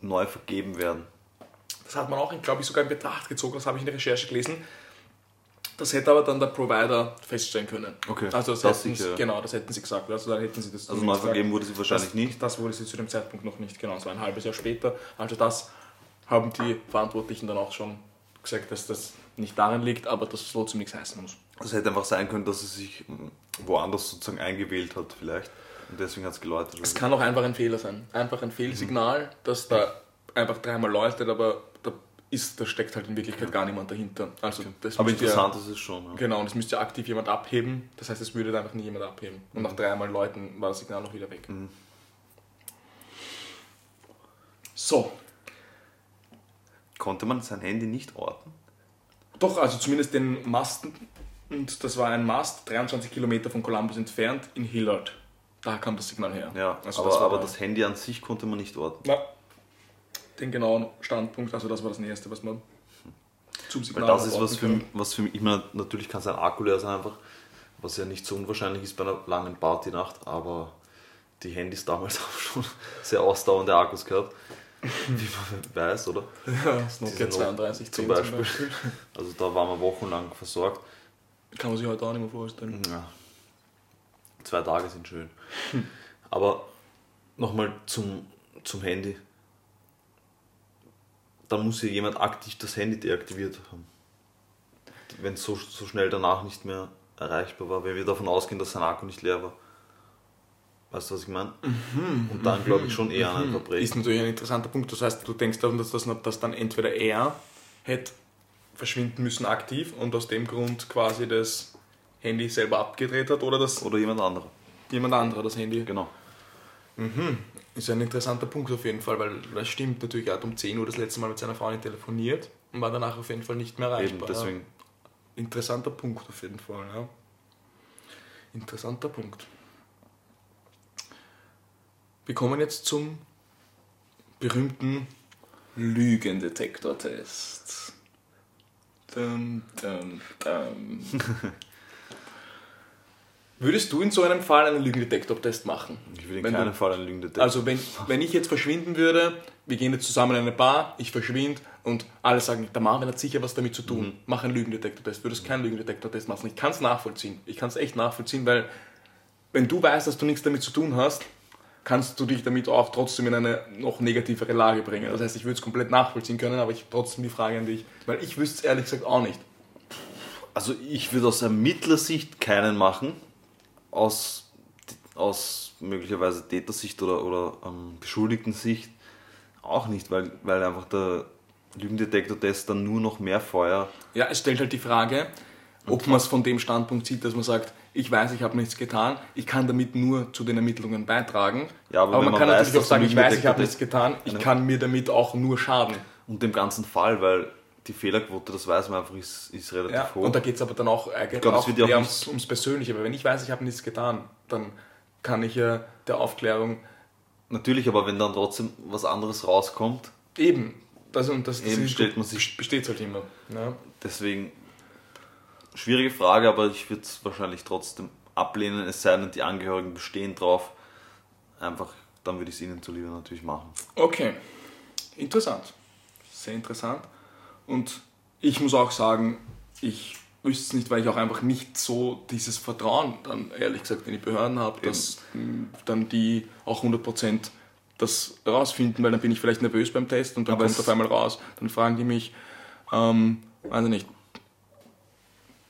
neu vergeben werden. Das hat man auch, glaube ich, sogar in Betracht gezogen, das habe ich in der Recherche gelesen. Das hätte aber dann der Provider feststellen können. Okay, Also das, das hätten sie, genau, das hätten sie gesagt. Also dann hätten sie das Also gesagt. vergeben wurde sie wahrscheinlich das, nicht. Das wurde sie zu dem Zeitpunkt noch nicht, genau. Es war ein halbes Jahr später. Also das haben die Verantwortlichen dann auch schon gesagt, dass das nicht daran liegt, aber dass es trotzdem nichts heißen muss. Es hätte einfach sein können, dass sie sich mm, woanders sozusagen eingewählt hat vielleicht. Und deswegen hat es geläutet. Es kann auch einfach ein Fehler sein. Einfach ein Fehlsignal, das da einfach dreimal läutet, aber ist, da steckt halt in Wirklichkeit gar niemand dahinter. Also das Aber interessant Ja, ist es schon. Ja. genau, und es müsste ja aktiv jemand abheben. Das heißt, es würde einfach nie jemand abheben. Und Mhm. nach dreimal Leuten war das Signal noch wieder weg. So, Konnte man sein Handy nicht orten? Doch, also zumindest den Masten. Und das war ein Mast, 23 Kilometer von Columbus entfernt, in Hillard. Da kam das Signal her. Ja, also aber, das aber da. das Handy an sich konnte man nicht orten. Ja, den genauen Standpunkt, also das war das Nächste, was man zum Weil Signal das ist was für, was für mich, ich meine, natürlich kann sein Akku leer sein einfach, was ja nicht so unwahrscheinlich ist bei einer langen Partynacht, aber die Handys damals auch schon sehr ausdauernde Akkus gehabt, wie man weiß, oder? Ja, das Nokia Diese Not- 3210 zum Beispiel. Also da waren wir wochenlang versorgt. Kann man sich heute auch nicht mehr vorstellen. Ja. Zwei Tage sind schön. Aber nochmal zum, zum Handy. Da muss ja jemand aktiv das Handy deaktiviert haben. Wenn es so, so schnell danach nicht mehr erreichbar war, wenn wir davon ausgehen, dass sein Akku nicht leer war. Weißt du, was ich meine? Und dann glaube ich schon eher an ein Ist Verbrechen. natürlich ein interessanter Punkt. Das heißt, du denkst darum, dass, das, dass dann entweder er hätte verschwinden müssen aktiv und aus dem Grund quasi das Handy selber abgedreht hat oder dass Oder jemand anderer. jemand anderer das Handy. Genau. Ist ein interessanter Punkt auf jeden Fall, weil das stimmt natürlich, er hat um 10 Uhr das letzte Mal mit seiner Frau nicht telefoniert und war danach auf jeden Fall nicht mehr Eben, erreichbar. deswegen. Ja. Interessanter Punkt auf jeden Fall, ja. Interessanter Punkt. Wir kommen jetzt zum berühmten Lügendetektor-Test. Dum, dum, dum. Würdest du in so einem Fall einen Lügendetektor-Test machen? Ich will in Wenn du- keinem Fall einen Lügendetektor. Also wenn, wenn ich jetzt verschwinden würde, wir gehen jetzt zusammen in eine Bar, ich verschwinde und alle sagen, der Marvin hat sicher was damit zu tun, Mhm. mach einen Lügendetektor-Test. Würdest keinen Lügendetektor-Test machen. Ich kann es nachvollziehen. Ich kann es echt nachvollziehen, weil wenn du weißt, dass du nichts damit zu tun hast, kannst du dich damit auch trotzdem in eine noch negativere Lage bringen. Das heißt, ich würde es komplett nachvollziehen können, aber ich habe trotzdem die Frage an dich, weil ich wüsste es ehrlich gesagt auch nicht. Also ich würde aus Ermittlersicht keinen machen, aus, aus möglicherweise Tätersicht oder, oder ähm, Beschuldigten-Sicht auch nicht, weil, weil einfach der Lügendetektor-Test dann nur noch mehr Feuer. Ja, es stellt halt die Frage, ob man es von dem Standpunkt sieht, dass man sagt, ich weiß, ich habe nichts getan, ich kann damit nur zu den Ermittlungen beitragen. Ja, aber aber man man kann weiß, natürlich auch sagen, ich weiß, ich habe nichts getan, ich kann mir damit auch nur schaden. Und dem ganzen Fall, weil die Fehlerquote, das weiß man einfach, ist, ist relativ Ja, hoch. und da geht es aber dann auch eigentlich glaub, auch wird auch ums, ums Persönliche. Aber wenn ich weiß, ich habe nichts getan, dann kann ich ja der Aufklärung Natürlich, aber wenn dann trotzdem was anderes rauskommt, eben, das, und das, das Eben ist- stellt man sich- besteht halt immer. Ja. deswegen schwierige Frage, aber ich würde es wahrscheinlich trotzdem ablehnen, es sei denn, die Angehörigen bestehen drauf. Einfach, dann würde ich es ihnen zuliebe natürlich machen. Okay, interessant. Sehr interessant. Und ich muss auch sagen, ich wüsste es nicht, weil ich auch einfach nicht so dieses Vertrauen dann ehrlich gesagt in die Behörden habe, dass mh, dann die auch 100% das rausfinden, weil dann bin ich vielleicht nervös beim Test und dann Aber kommt es- auf einmal raus, dann fragen die mich, ähm, weiß ich nicht,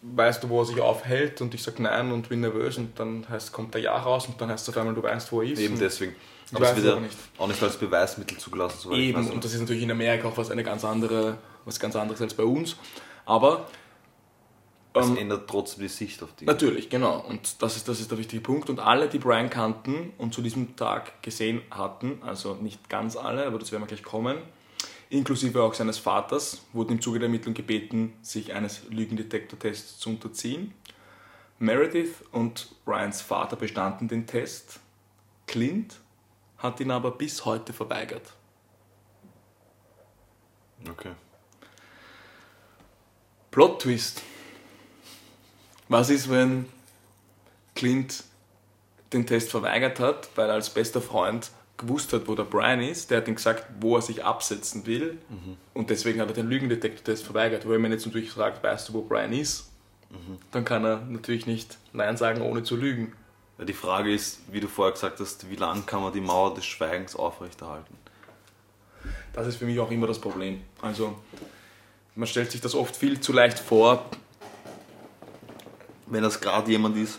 weißt du, wo er sich aufhält? Und ich sage nein und bin nervös und dann heißt, kommt der Ja raus und dann heißt es auf einmal, du weißt, wo er ist. Eben deswegen. Aber es wird ja auch nicht als Beweismittel zugelassen. ich Eben, weiß. und das ist natürlich in Amerika auch was eine ganz andere, was ganz anderes als bei uns. Aber Es Ähm, ändert trotzdem die Sicht auf die. Natürlich, genau. Und das ist, das ist der wichtige Punkt. Und alle, die Brian kannten und zu diesem Tag gesehen hatten, also nicht ganz alle, aber das werden wir gleich kommen, inklusive auch seines Vaters, wurden im Zuge der Ermittlung gebeten, sich eines Lügendetektortests zu unterziehen. Meredith und Brians Vater bestanden den Test. Clint hat ihn aber bis heute verweigert. Okay. Plot Twist. Was ist, wenn Clint den Test verweigert hat, weil er als bester Freund gewusst hat, wo der Brian ist? Der hat ihm gesagt, wo er sich absetzen will. Und deswegen hat er den Lügendetektor-Test verweigert. Wo er mir jetzt natürlich fragt, weißt du, wo Brian ist? Dann kann er natürlich nicht Nein sagen, ohne zu lügen. Die Frage ist, wie du vorher gesagt hast, wie lange kann man die Mauer des Schweigens aufrechterhalten? Das ist für mich auch immer das Problem. Also, man stellt sich das oft viel zu leicht vor. Wenn das gerade jemand ist,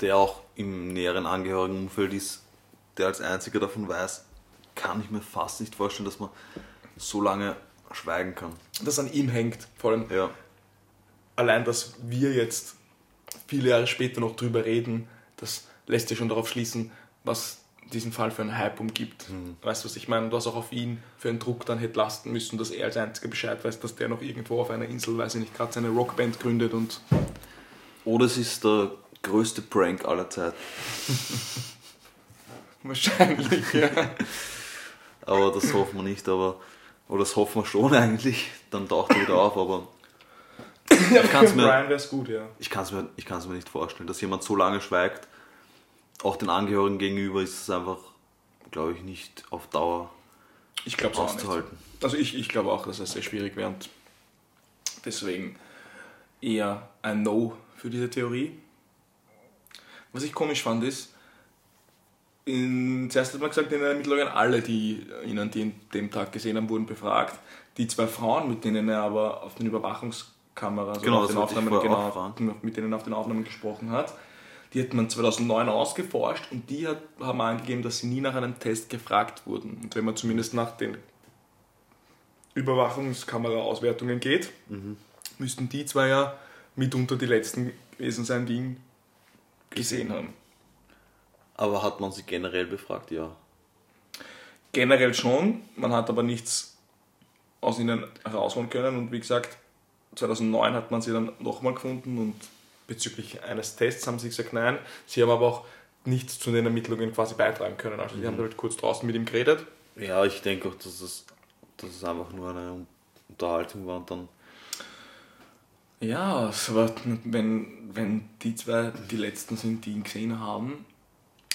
der auch im näheren Angehörigenumfeld ist, der als einziger davon weiß, kann ich mir fast nicht vorstellen, dass man so lange schweigen kann. Das an ihm hängt. Vor allem Ja, allein, dass wir jetzt viele Jahre später noch drüber reden, das lässt ja schon darauf schließen, was diesen Fall für einen Hype umgibt. Weißt du, was ich meine? Was auch auf ihn für einen Druck dann hätte lasten müssen, dass er als einziger Bescheid weiß, dass der noch irgendwo auf einer Insel, weiß ich nicht, gerade seine Rockband gründet und Oder es ist der größte Prank aller Zeiten. wahrscheinlich, ja. Aber das hoffen wir nicht, aber. Oder das hoffen wir schon eigentlich. Dann taucht er wieder auf, aber Ich kann's mir- Brian wäre es gut, ja. ich kann es mir, ich kann's mir nicht vorstellen, dass jemand so lange schweigt. Auch den Angehörigen gegenüber ist es einfach, glaube ich, nicht auf Dauer Ich es auch nicht. auszuhalten. Also ich, ich glaube auch, dass es sehr schwierig wäre und deswegen eher ein No für diese Theorie. Was ich komisch fand ist, in, zuerst hat man gesagt, in den Ermittlungen alle, die ihn an dem, dem Tag gesehen haben, wurden befragt. Die zwei Frauen, mit denen er aber auf den Überwachungskameras Genau, oder auf den Aufnahmen, genau, mit denen er auf den Aufnahmen gesprochen hat, die hat man 2009 ausgeforscht und die hat, haben angegeben, dass sie nie nach einem Test gefragt wurden. Und wenn man zumindest nach den Überwachungskameraauswertungen geht, müssten die zwei ja mitunter die letzten gewesen sein, die ihn gesehen haben. Aber hat man sie generell befragt? Ja. Generell schon, man hat aber nichts aus ihnen herausholen können und wie gesagt, 2009 hat man sie dann nochmal gefunden und bezüglich eines Tests haben sie gesagt nein. Sie haben aber auch nichts zu den Ermittlungen quasi beitragen können. Also die haben halt kurz draußen mit ihm geredet. Ja, ich denke auch, dass es, dass es einfach nur eine Unterhaltung war und dann. Ja, aber wenn, wenn die zwei die letzten sind, die ihn gesehen haben,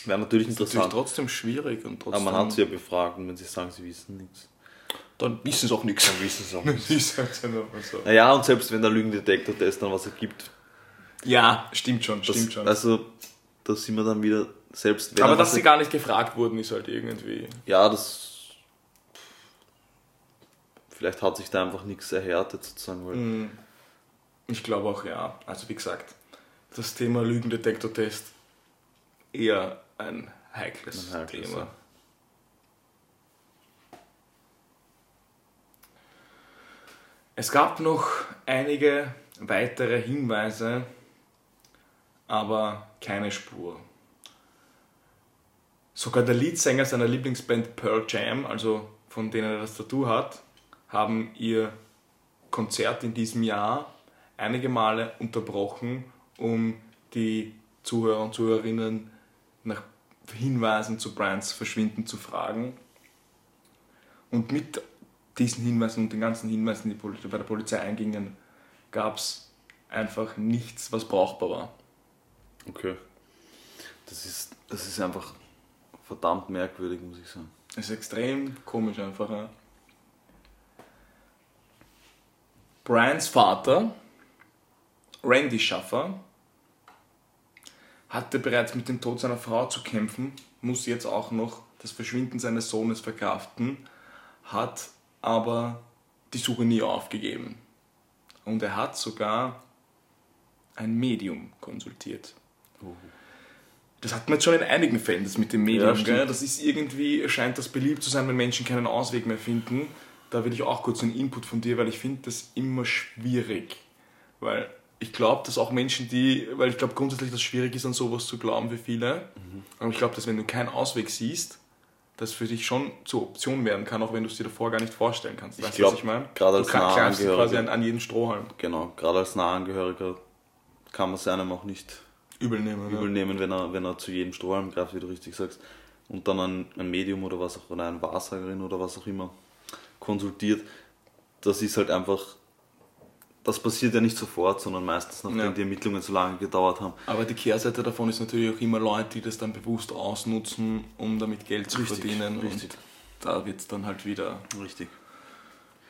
Wäre natürlich ist natürlich interessant. trotzdem schwierig und Aber trotzdem, man hat sie ja befragt und wenn sie sagen, sie wissen nichts. dann wissen sie auch nichts. Dann wissen sie auch nichts. so. Naja, und selbst wenn der Lügendetektor-Test dann was ergibt, Ja, stimmt schon, das, stimmt schon. also da sind wir dann wieder, selbst aber er dass sie gar nicht gefragt wurden, ist halt irgendwie. Ja, das. Vielleicht hat sich da einfach nichts erhärtet sozusagen, Hm. Ich glaube auch, ja. Also wie gesagt, das Thema Lügendetektor-Test eher ein heikles, Ein heikles, Thema. ja. Es gab noch einige weitere Hinweise, aber keine Spur. Sogar der Leadsänger seiner Lieblingsband Pearl Jam, also von denen er das Tattoo hat, haben ihr Konzert in diesem Jahr einige Male unterbrochen, um die Zuhörer und Zuhörerinnen nach Hinweisen zu Brians Verschwinden zu fragen. Und mit diesen Hinweisen und den ganzen Hinweisen, die bei der Polizei eingingen, gab es einfach nichts, was brauchbar war. Okay. Das ist, das ist einfach verdammt merkwürdig, muss ich sagen. Es ist extrem komisch einfach. Ja. Brians Vater, Randy Schaffer, hatte bereits mit dem Tod seiner Frau zu kämpfen, muss jetzt auch noch das Verschwinden seines Sohnes verkraften, hat aber die Suche nie aufgegeben. Und er hat sogar ein Medium konsultiert. Das hat man jetzt schon in einigen Fällen, das mit dem Medium. Ja? Das ist irgendwie, scheint das beliebt zu sein, wenn Menschen keinen Ausweg mehr finden. Da will ich auch kurz einen Input von dir, weil ich finde das immer schwierig, Weil ich glaube, dass auch Menschen, die, weil ich glaube grundsätzlich, dass es schwierig ist, an sowas zu glauben für viele. Aber ich glaube, dass wenn du keinen Ausweg siehst, das für dich schon zur Option werden kann, auch wenn du es dir davor gar nicht vorstellen kannst. Ich Weißt du, glaub, was ich meine? gerade als Nahangehöriger- quasi an, an jeden Strohhalm. Genau, gerade als Nahangehöriger kann man es einem auch nicht Übel nehmen. übel nehmen, wenn er, wenn er zu jedem Strohhalm greift, wie du richtig sagst, und dann ein, ein Medium oder was auch, oder eine Wahrsagerin oder was auch immer konsultiert. Das ist halt einfach, das passiert ja nicht sofort, sondern meistens, nachdem Ja. die Ermittlungen so lange gedauert haben. Aber die Kehrseite davon ist natürlich auch immer Leute, die das dann bewusst ausnutzen, um damit Geld zu Richtig, verdienen. richtig. Und da wird es dann halt wieder. Richtig.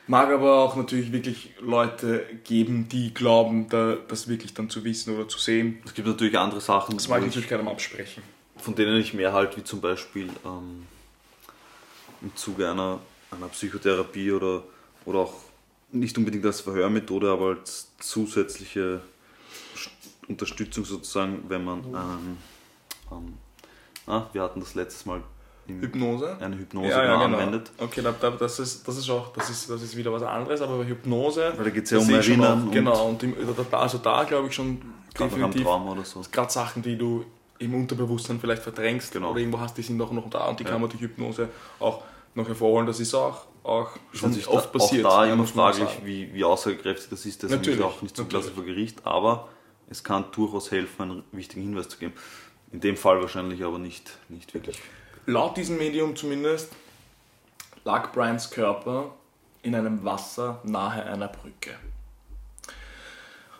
Mag aber auch natürlich wirklich Leute geben, die glauben, da, das wirklich dann zu wissen oder zu sehen. Es gibt natürlich andere Sachen, Das mag ich natürlich keinem absprechen. von denen ich mehr halt, wie zum Beispiel ähm, im Zuge einer, einer Psychotherapie oder, oder auch nicht unbedingt als Verhörmethode, aber als zusätzliche Unterstützung sozusagen, wenn man ähm, ähm, ah, wir hatten das letztes Mal im, Hypnose? eine Hypnose ja, ja, genau genau. anwendet. Okay, da, da, das, ist, das ist auch das ist, das ist wieder was anderes, aber bei Hypnose. Weil da geht's ja das um Erinnern auch- Genau, und im, also da glaube ich schon Gerade am definitiv. Traum oder so. Gerade Sachen, die du im Unterbewusstsein vielleicht verdrängst Genau. oder irgendwo hast, die sind auch noch da und die Ja. kann man durch Hypnose auch noch hervorholen. Das ist auch, auch schon Natürlich oft da, passiert. Auch da ja, immer fraglich, wie, wie aussagekräftig das ist. Das ist Natürlich, nämlich auch nicht zugelassen vor Gericht, aber es kann durchaus helfen, einen wichtigen Hinweis zu geben. In dem Fall wahrscheinlich aber nicht, nicht wirklich. Laut diesem Medium zumindest lag Brians Körper in einem Wasser nahe einer Brücke.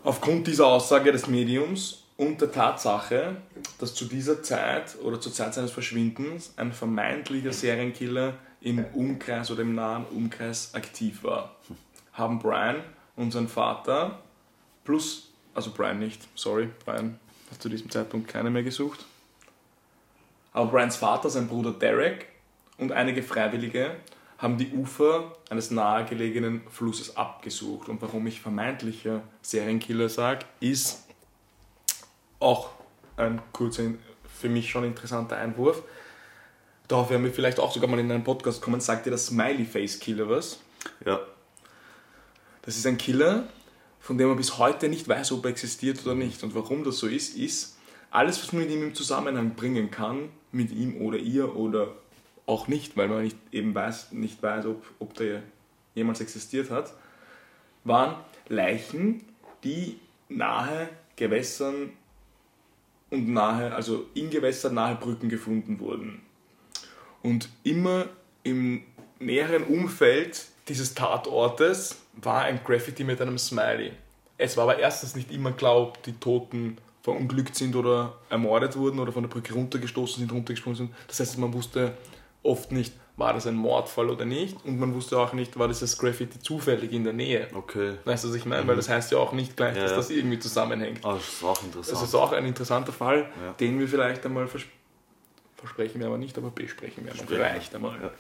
Aufgrund dieser Aussage des Mediums und der Tatsache, dass zu dieser Zeit oder zur Zeit seines Verschwindens ein vermeintlicher Serienkiller im Umkreis oder im nahen Umkreis aktiv war, haben Brian und sein Vater plus, also Brian nicht, sorry, Brian hat zu diesem Zeitpunkt keine mehr gesucht, aber Brians Vater, sein Bruder Derek und einige Freiwillige haben die Ufer eines nahegelegenen Flusses abgesucht. Und warum ich vermeintlicher Serienkiller sage, ist auch ein kurzer, für mich schon interessanter Einwurf. Darauf werden wir vielleicht auch sogar mal in einen Podcast kommen. Sagt dir das Smiley Face Killer was? Ja, Das ist ein Killer, von dem man bis heute nicht weiß, ob er existiert oder nicht. Und warum das so ist, ist, alles, was man mit ihm im Zusammenhang bringen kann, mit ihm oder ihr oder auch nicht, weil man nicht eben weiß, nicht weiß, ob, ob der jemals existiert hat, waren Leichen, die nahe Gewässern und nahe, also in Gewässern nahe Brücken gefunden wurden. Und immer im näheren Umfeld dieses Tatortes war ein Graffiti mit einem Smiley. Es war aber erstens nicht immer klar, ob die Toten verunglückt sind oder ermordet wurden oder von der Brücke runtergestoßen sind, runtergesprungen sind. Das heißt, man wusste oft nicht, war das ein Mordfall oder nicht. Und man wusste auch nicht, war dieses Graffiti zufällig in der Nähe. okay. Weißt du, was ich meine? Weil das heißt ja auch nicht gleich, Ja, dass ja. das irgendwie zusammenhängt. Ah, das ist auch interessant. Das ist auch ein interessanter Fall, Ja. den wir vielleicht einmal vers versprechen wir aber nicht, aber besprechen wir. Vielleicht einmal.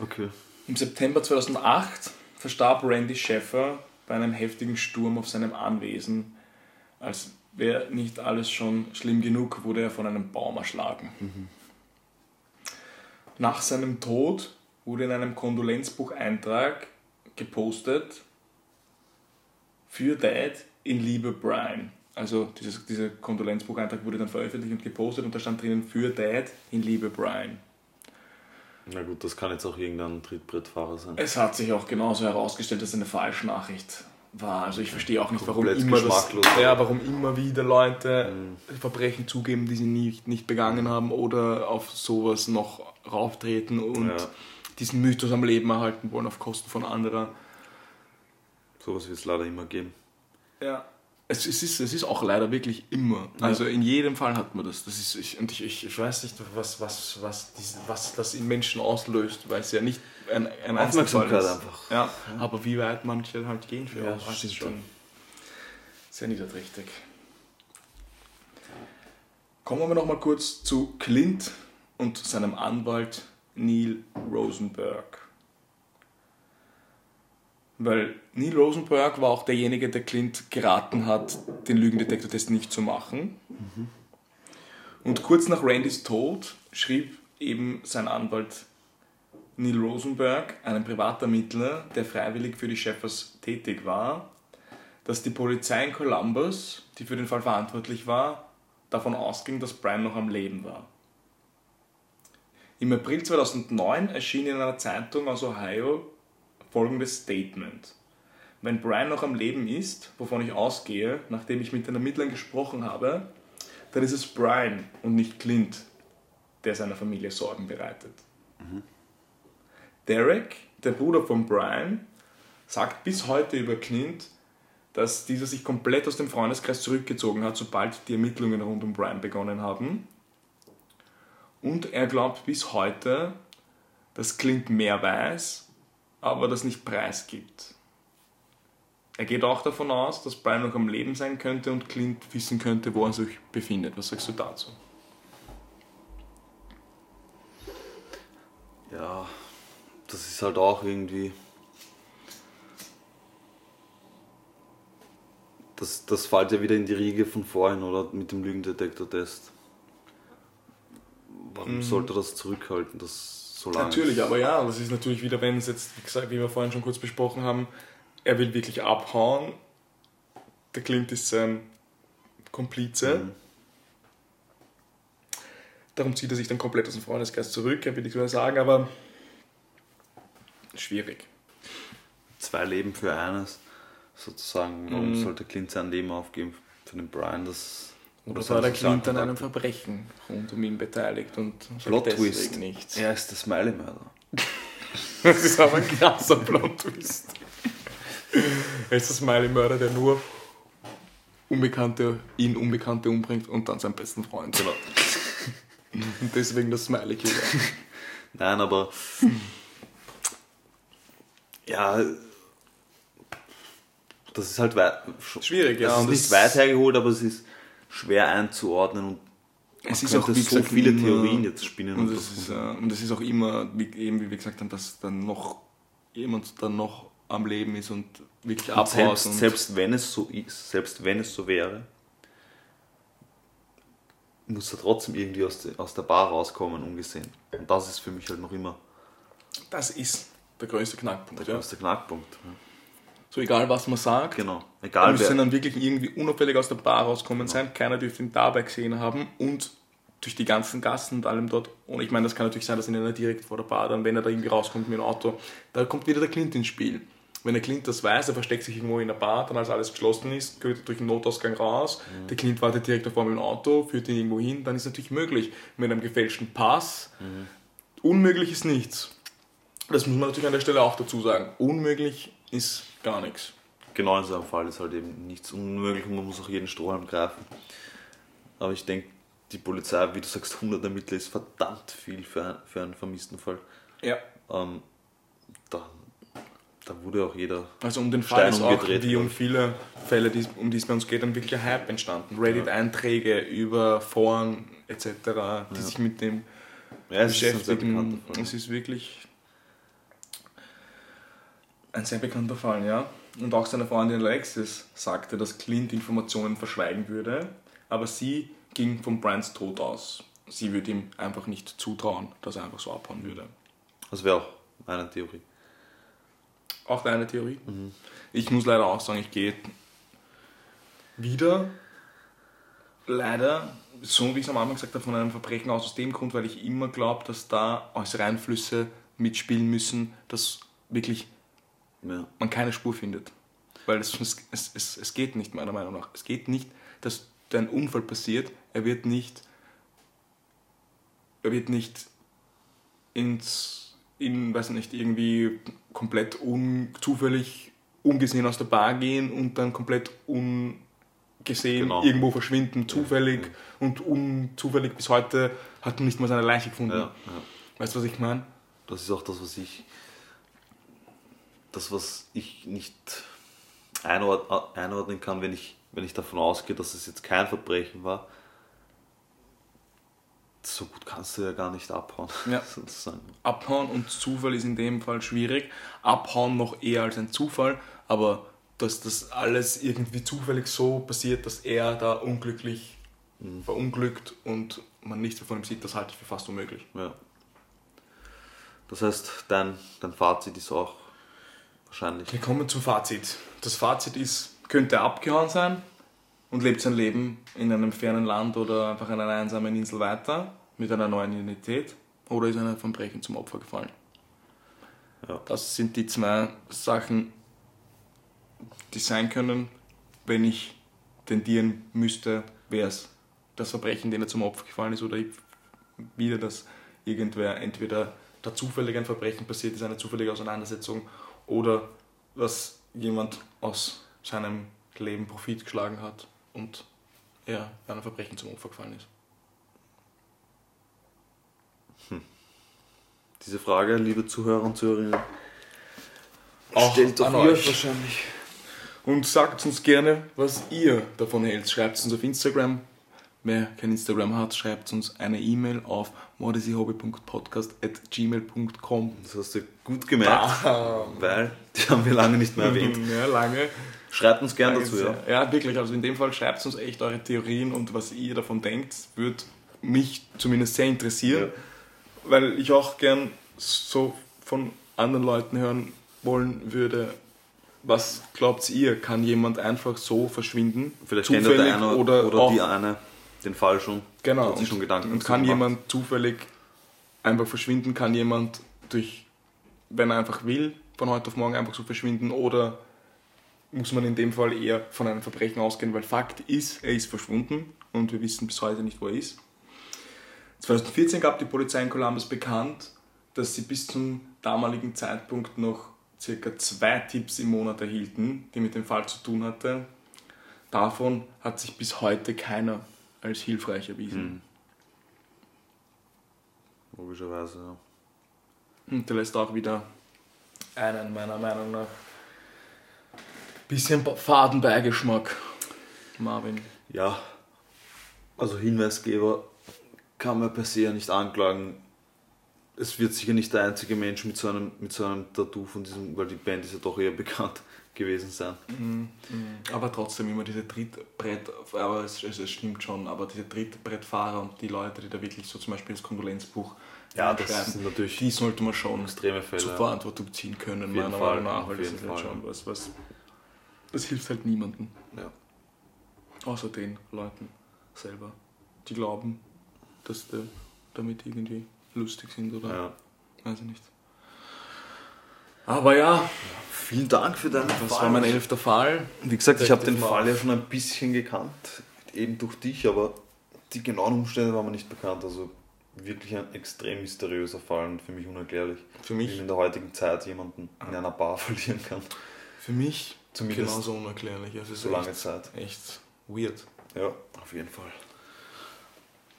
Okay. Im September 2008 verstarb Randy Sheffer bei einem heftigen Sturm auf seinem Anwesen. Als wäre nicht alles schon schlimm genug, wurde er von einem Baum erschlagen. Nach seinem Tod wurde in einem Kondolenzbucheintrag gepostet für Dad in Liebe Brian. Also dieses, dieser Kondolenzbucheintrag wurde dann veröffentlicht und gepostet und da stand drinnen für Dad in Liebe Brian. Na gut, das kann jetzt auch irgendein Trittbrettfahrer sein. Es hat sich auch genauso herausgestellt, dass es eine Falschnachricht war. Also ich verstehe auch nicht, warum immer, das, ja, warum immer wieder Leute Verbrechen zugeben, die sie nicht, nicht begangen haben oder auf sowas noch rauftreten und Ja. diesen Mythos am Leben erhalten wollen auf Kosten von anderer. Sowas wird es leider immer geben. Ja. Es, es, ist, es ist auch leider wirklich immer. Also in jedem Fall hat man das. das ist, ich, und ich, ich, ich weiß nicht, was, was, was, diesen, was das in Menschen auslöst, weil es ja nicht ein, ein Aufmerksamkeit ist. einfach. Ja, aber wie weit manche halt gehen für Ja, das ist schon sehr niederträchtig. Kommen wir noch mal kurz zu Clint und seinem Anwalt Neil Rosenberg. Weil Neil Rosenberg war auch derjenige, der Clint geraten hat, den Lügendetektortest nicht zu machen. Und kurz nach Randys Tod schrieb eben sein Anwalt Neil Rosenberg, einem Privatermittler, der freiwillig für die Sheffers tätig war, dass die Polizei in Columbus, die für den Fall verantwortlich war, davon ausging, dass Brian noch am Leben war. Im April 2009 erschien in einer Zeitung aus Ohio folgendes Statement. Wenn Brian noch am Leben ist, wovon ich ausgehe, nachdem ich mit den Ermittlern gesprochen habe, dann ist es Brian und nicht Clint, der seiner Familie Sorgen bereitet. Derek, der Bruder von Brian, sagt bis heute über Clint, dass dieser sich komplett aus dem Freundeskreis zurückgezogen hat, sobald die Ermittlungen rund um Brian begonnen haben. Und er glaubt bis heute, dass Clint mehr weiß, aber das nicht preisgibt. Er geht auch davon aus, dass Brian noch am Leben sein könnte und Clint wissen könnte, wo er sich befindet. Was sagst du dazu? Ja, das ist halt auch irgendwie. Das, das fällt ja wieder in die Riege von vorhin, oder? Mit dem Lügendetektor-Test. Warum sollte das zurückhalten, das so lange? Natürlich, aber ja, das ist natürlich wieder, wenn es jetzt, wie gesagt, wie wir vorhin schon kurz besprochen haben, er will wirklich abhauen. Der Clint ist sein Komplize. Mhm. Darum zieht er sich dann komplett aus dem Freundeskreis zurück, will ich mal sagen, aber schwierig. Zwei Leben für eines, sozusagen. Warum Mhm. sollte Clint sein Leben aufgeben für den Brian? Das, Oder seine war der Clint an einem? Verbrechen rund um ihn beteiligt und Plot deswegen Twist. nichts. Er ist der Smiley-Mörder. Das ist aber ein krasser Plot-Twist. Er ist der Smiley-Mörder, der nur Unbekannte, ihn Unbekannte umbringt und dann seinen besten Freund. Genau. Und deswegen das Smiley-Killer. Nein, aber. Ja. Das ist halt weit, sch- Schwierig, ja. Das ist nicht weit hergeholt, aber es ist schwer einzuordnen und Es man ist auch, so viele immer- Theorien jetzt spinnen. Und und es das- ist, äh, und es ist auch immer, wie, eben wie wir gesagt haben, dass dann noch jemand dann noch am Leben ist und wirklich abhaut. selbst, und selbst wenn es so ist, selbst wenn es so wäre, muss er trotzdem irgendwie aus, de, aus der Bar rauskommen, ungesehen. Und das ist für mich halt noch immer das ist der größte Knackpunkt. der Ja. größte Knackpunkt. Ja. So egal, was man sagt, Genau. er Egal müsste wer. dann wirklich irgendwie unauffällig aus der Bar rauskommen sein. Keiner dürfte ihn dabei gesehen haben und durch die ganzen Gassen und allem dort. Und ich meine, das kann natürlich sein, dass ihn einer direkt vor der Bar, dann wenn er da irgendwie rauskommt mit dem Auto, da kommt wieder der Clint ins Spiel. Wenn der Clint das weiß, er versteckt sich irgendwo in der Bar, dann als alles geschlossen ist, geht er durch den Notausgang raus, der Clint wartet direkt davor mit dem Auto, führt ihn irgendwo hin, dann ist es natürlich möglich. Mit einem gefälschten Pass, unmöglich ist nichts. Das muss man natürlich an der Stelle auch dazu sagen. Unmöglich ist gar nichts. Genau in so einem Fall ist halt eben nichts unmöglich und man muss auch jeden Strohhalm greifen. Aber ich denke, die Polizei, wie du sagst, 100 Ermittler ist verdammt viel für, ein, für einen vermissten Fall. Ja. Ähm, da, da wurde auch jeder. Also um den Fall Stein ist auch, wie um viele Fälle, die, um die es bei uns geht, ein wirklicher Hype entstanden. Reddit-Einträge über Foren etc., die sich mit dem Ja, es ist ein beschäftigen. Fall. Es ist wirklich ein sehr bekannter Fall, ja. Und auch seine Freundin Alexis sagte, dass Clint Informationen verschweigen würde, aber sie ging von Brians Tod aus. Sie würde ihm einfach nicht zutrauen, dass er einfach so abhauen würde. Das wäre auch meine Theorie. Auch deine Theorie? Ich muss leider auch sagen, ich gehe wieder, leider, so wie ich es am Anfang gesagt habe, von einem Verbrechen aus, aus dem Grund, weil ich immer glaube, dass da äußere Einflüsse mitspielen müssen, dass wirklich Ja. man keine Spur findet. Weil es, es, es, es geht nicht, meiner Meinung nach. Es geht nicht, dass da ein Unfall passiert, er wird nicht, er wird nicht ins, in, weiß nicht, irgendwie komplett un, zufällig ungesehen aus der Bar gehen und dann komplett ungesehen Genau. irgendwo verschwinden, zufällig und unzufällig bis heute hat man nicht mal seine Leiche gefunden. Ja, ja. Weißt du, was ich meine? Das ist auch das, was ich. Das, was ich nicht einord einordnen kann, wenn ich, wenn ich davon ausgehe, dass es jetzt kein Verbrechen war. So gut kannst du ja gar nicht abhauen, Ja. sozusagen. Abhauen und Zufall ist in dem Fall schwierig. Abhauen noch eher als ein Zufall, aber dass das alles irgendwie zufällig so passiert, dass er da unglücklich verunglückt und man nichts davon ihm sieht, das halte ich für fast unmöglich. Ja. Das heißt, dein, dein Fazit ist auch wahrscheinlich. Wir kommen zum Fazit. Das Fazit ist, könnte abgehauen sein und lebt sein Leben in einem fernen Land oder einfach an einer einsamen Insel weiter mit einer neuen Identität oder ist einer vom Brechen zum Opfer gefallen. Ja. Das sind die zwei Sachen, die sein können, wenn ich tendieren müsste, wäre es das Verbrechen, dem er zum Opfer gefallen ist, oder wieder, dass irgendwer entweder da zufällig ein Verbrechen passiert ist, eine zufällige Auseinandersetzung, oder dass jemand aus seinem Leben Profit geschlagen hat und er bei einem Verbrechen zum Opfer gefallen ist. Diese Frage, liebe Zuhörer und Zuhörerinnen, Auch stellt doch an ihr euch. wahrscheinlich. Und sagt uns gerne, was ihr davon hält. Schreibt es uns auf Instagram. Wer kein Instagram hat, schreibt uns eine E-Mail auf mordesyhobby.podcast.gmail.com. Das hast du gut gemerkt, weil die haben wir lange nicht mehr erwähnt. Ja, lange. Schreibt uns gern Danke dazu, ja. ja, wirklich. Also in dem Fall schreibt uns echt eure Theorien und was ihr davon denkt. Würde mich zumindest sehr interessieren, weil ich auch gern so von anderen Leuten hören wollen würde. Was glaubt ihr, kann jemand einfach so verschwinden? Vielleicht kennt der Zufällig eine oder, oder, auch die eine den Fall schon. Genau. Hat sich schon Gedanken und kann gemacht. jemand zufällig einfach verschwinden? Kann jemand durch, wenn er einfach will, von heute auf morgen einfach so verschwinden? Oder muss man in dem Fall eher von einem Verbrechen ausgehen? Weil Fakt ist, er ist verschwunden und wir wissen bis heute nicht, wo er ist. 2014 gab die Polizei in Columbus bekannt, dass sie bis zum damaligen Zeitpunkt noch circa zwei Tipps im Monat erhielten, die mit dem Fall zu tun hatte. Davon hat sich bis heute keiner als hilfreich erwiesen. Logischerweise, ja. Und der lässt auch wieder einen, meiner Meinung nach, bisschen Fadenbeigeschmack. Marvin. Ja, also Hinweisgeber kann man per se ja nicht anklagen. Es wird sicher nicht der einzige Mensch mit so einem, mit so einem Tattoo von diesem, weil die Band ist ja doch eher bekannt gewesen sein. Aber trotzdem immer diese Trittbrett, aber es, es, es stimmt schon, aber diese Trittbrettfahrer und die Leute, die da wirklich so zum Beispiel das Kondolenzbuch Ja, das sind natürlich die sollte man schon extreme Fälle. zur Verantwortung ziehen können, jeden meiner Fall, Meinung nach, auf weil das jeden ist halt schon was, was. Das hilft halt niemandem. Ja. Außer den Leuten selber, die glauben, dass die damit irgendwie lustig sind oder Ja. weiß ich nicht. Aber ja, Vielen Dank für deinen das Fall. war mein elfter Fall. Wie gesagt, ich habe den Fall ja schon ein bisschen gekannt, eben durch dich, aber die genauen Umstände waren mir nicht bekannt. Also wirklich ein extrem mysteriöser Fall und für mich unerklärlich. Für Wie mich, man in der heutigen Zeit jemanden in einer Bar verlieren kann. für mich Zumindest genauso unerklärlich. Es ist so lange echt, Zeit. echt weird. Ja, auf jeden Fall.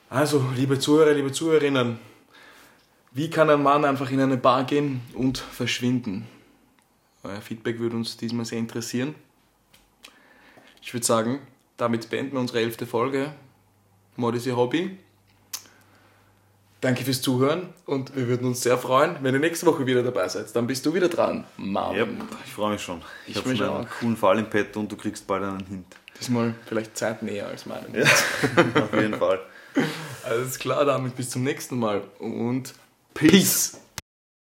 Also, liebe Zuhörer, liebe Zuhörerinnen, wie kann ein Mann einfach in eine Bar gehen und verschwinden? Euer Feedback würde uns diesmal sehr interessieren. Ich würde sagen, damit beenden wir unsere elfte Folge. Mod ist Ihr Hobby. Danke fürs Zuhören und wir würden uns sehr freuen, wenn ihr nächste Woche wieder dabei seid. Dann bist du wieder dran, Marvin. Yep, ich freue mich schon. Ich, Ich habe schon einen coolen Fall im Petto und du kriegst bald einen Hint. Diesmal vielleicht zeitnäher als meinen. Ja, auf jeden Fall. Alles klar, damit bis zum nächsten Mal und Peace. Peace.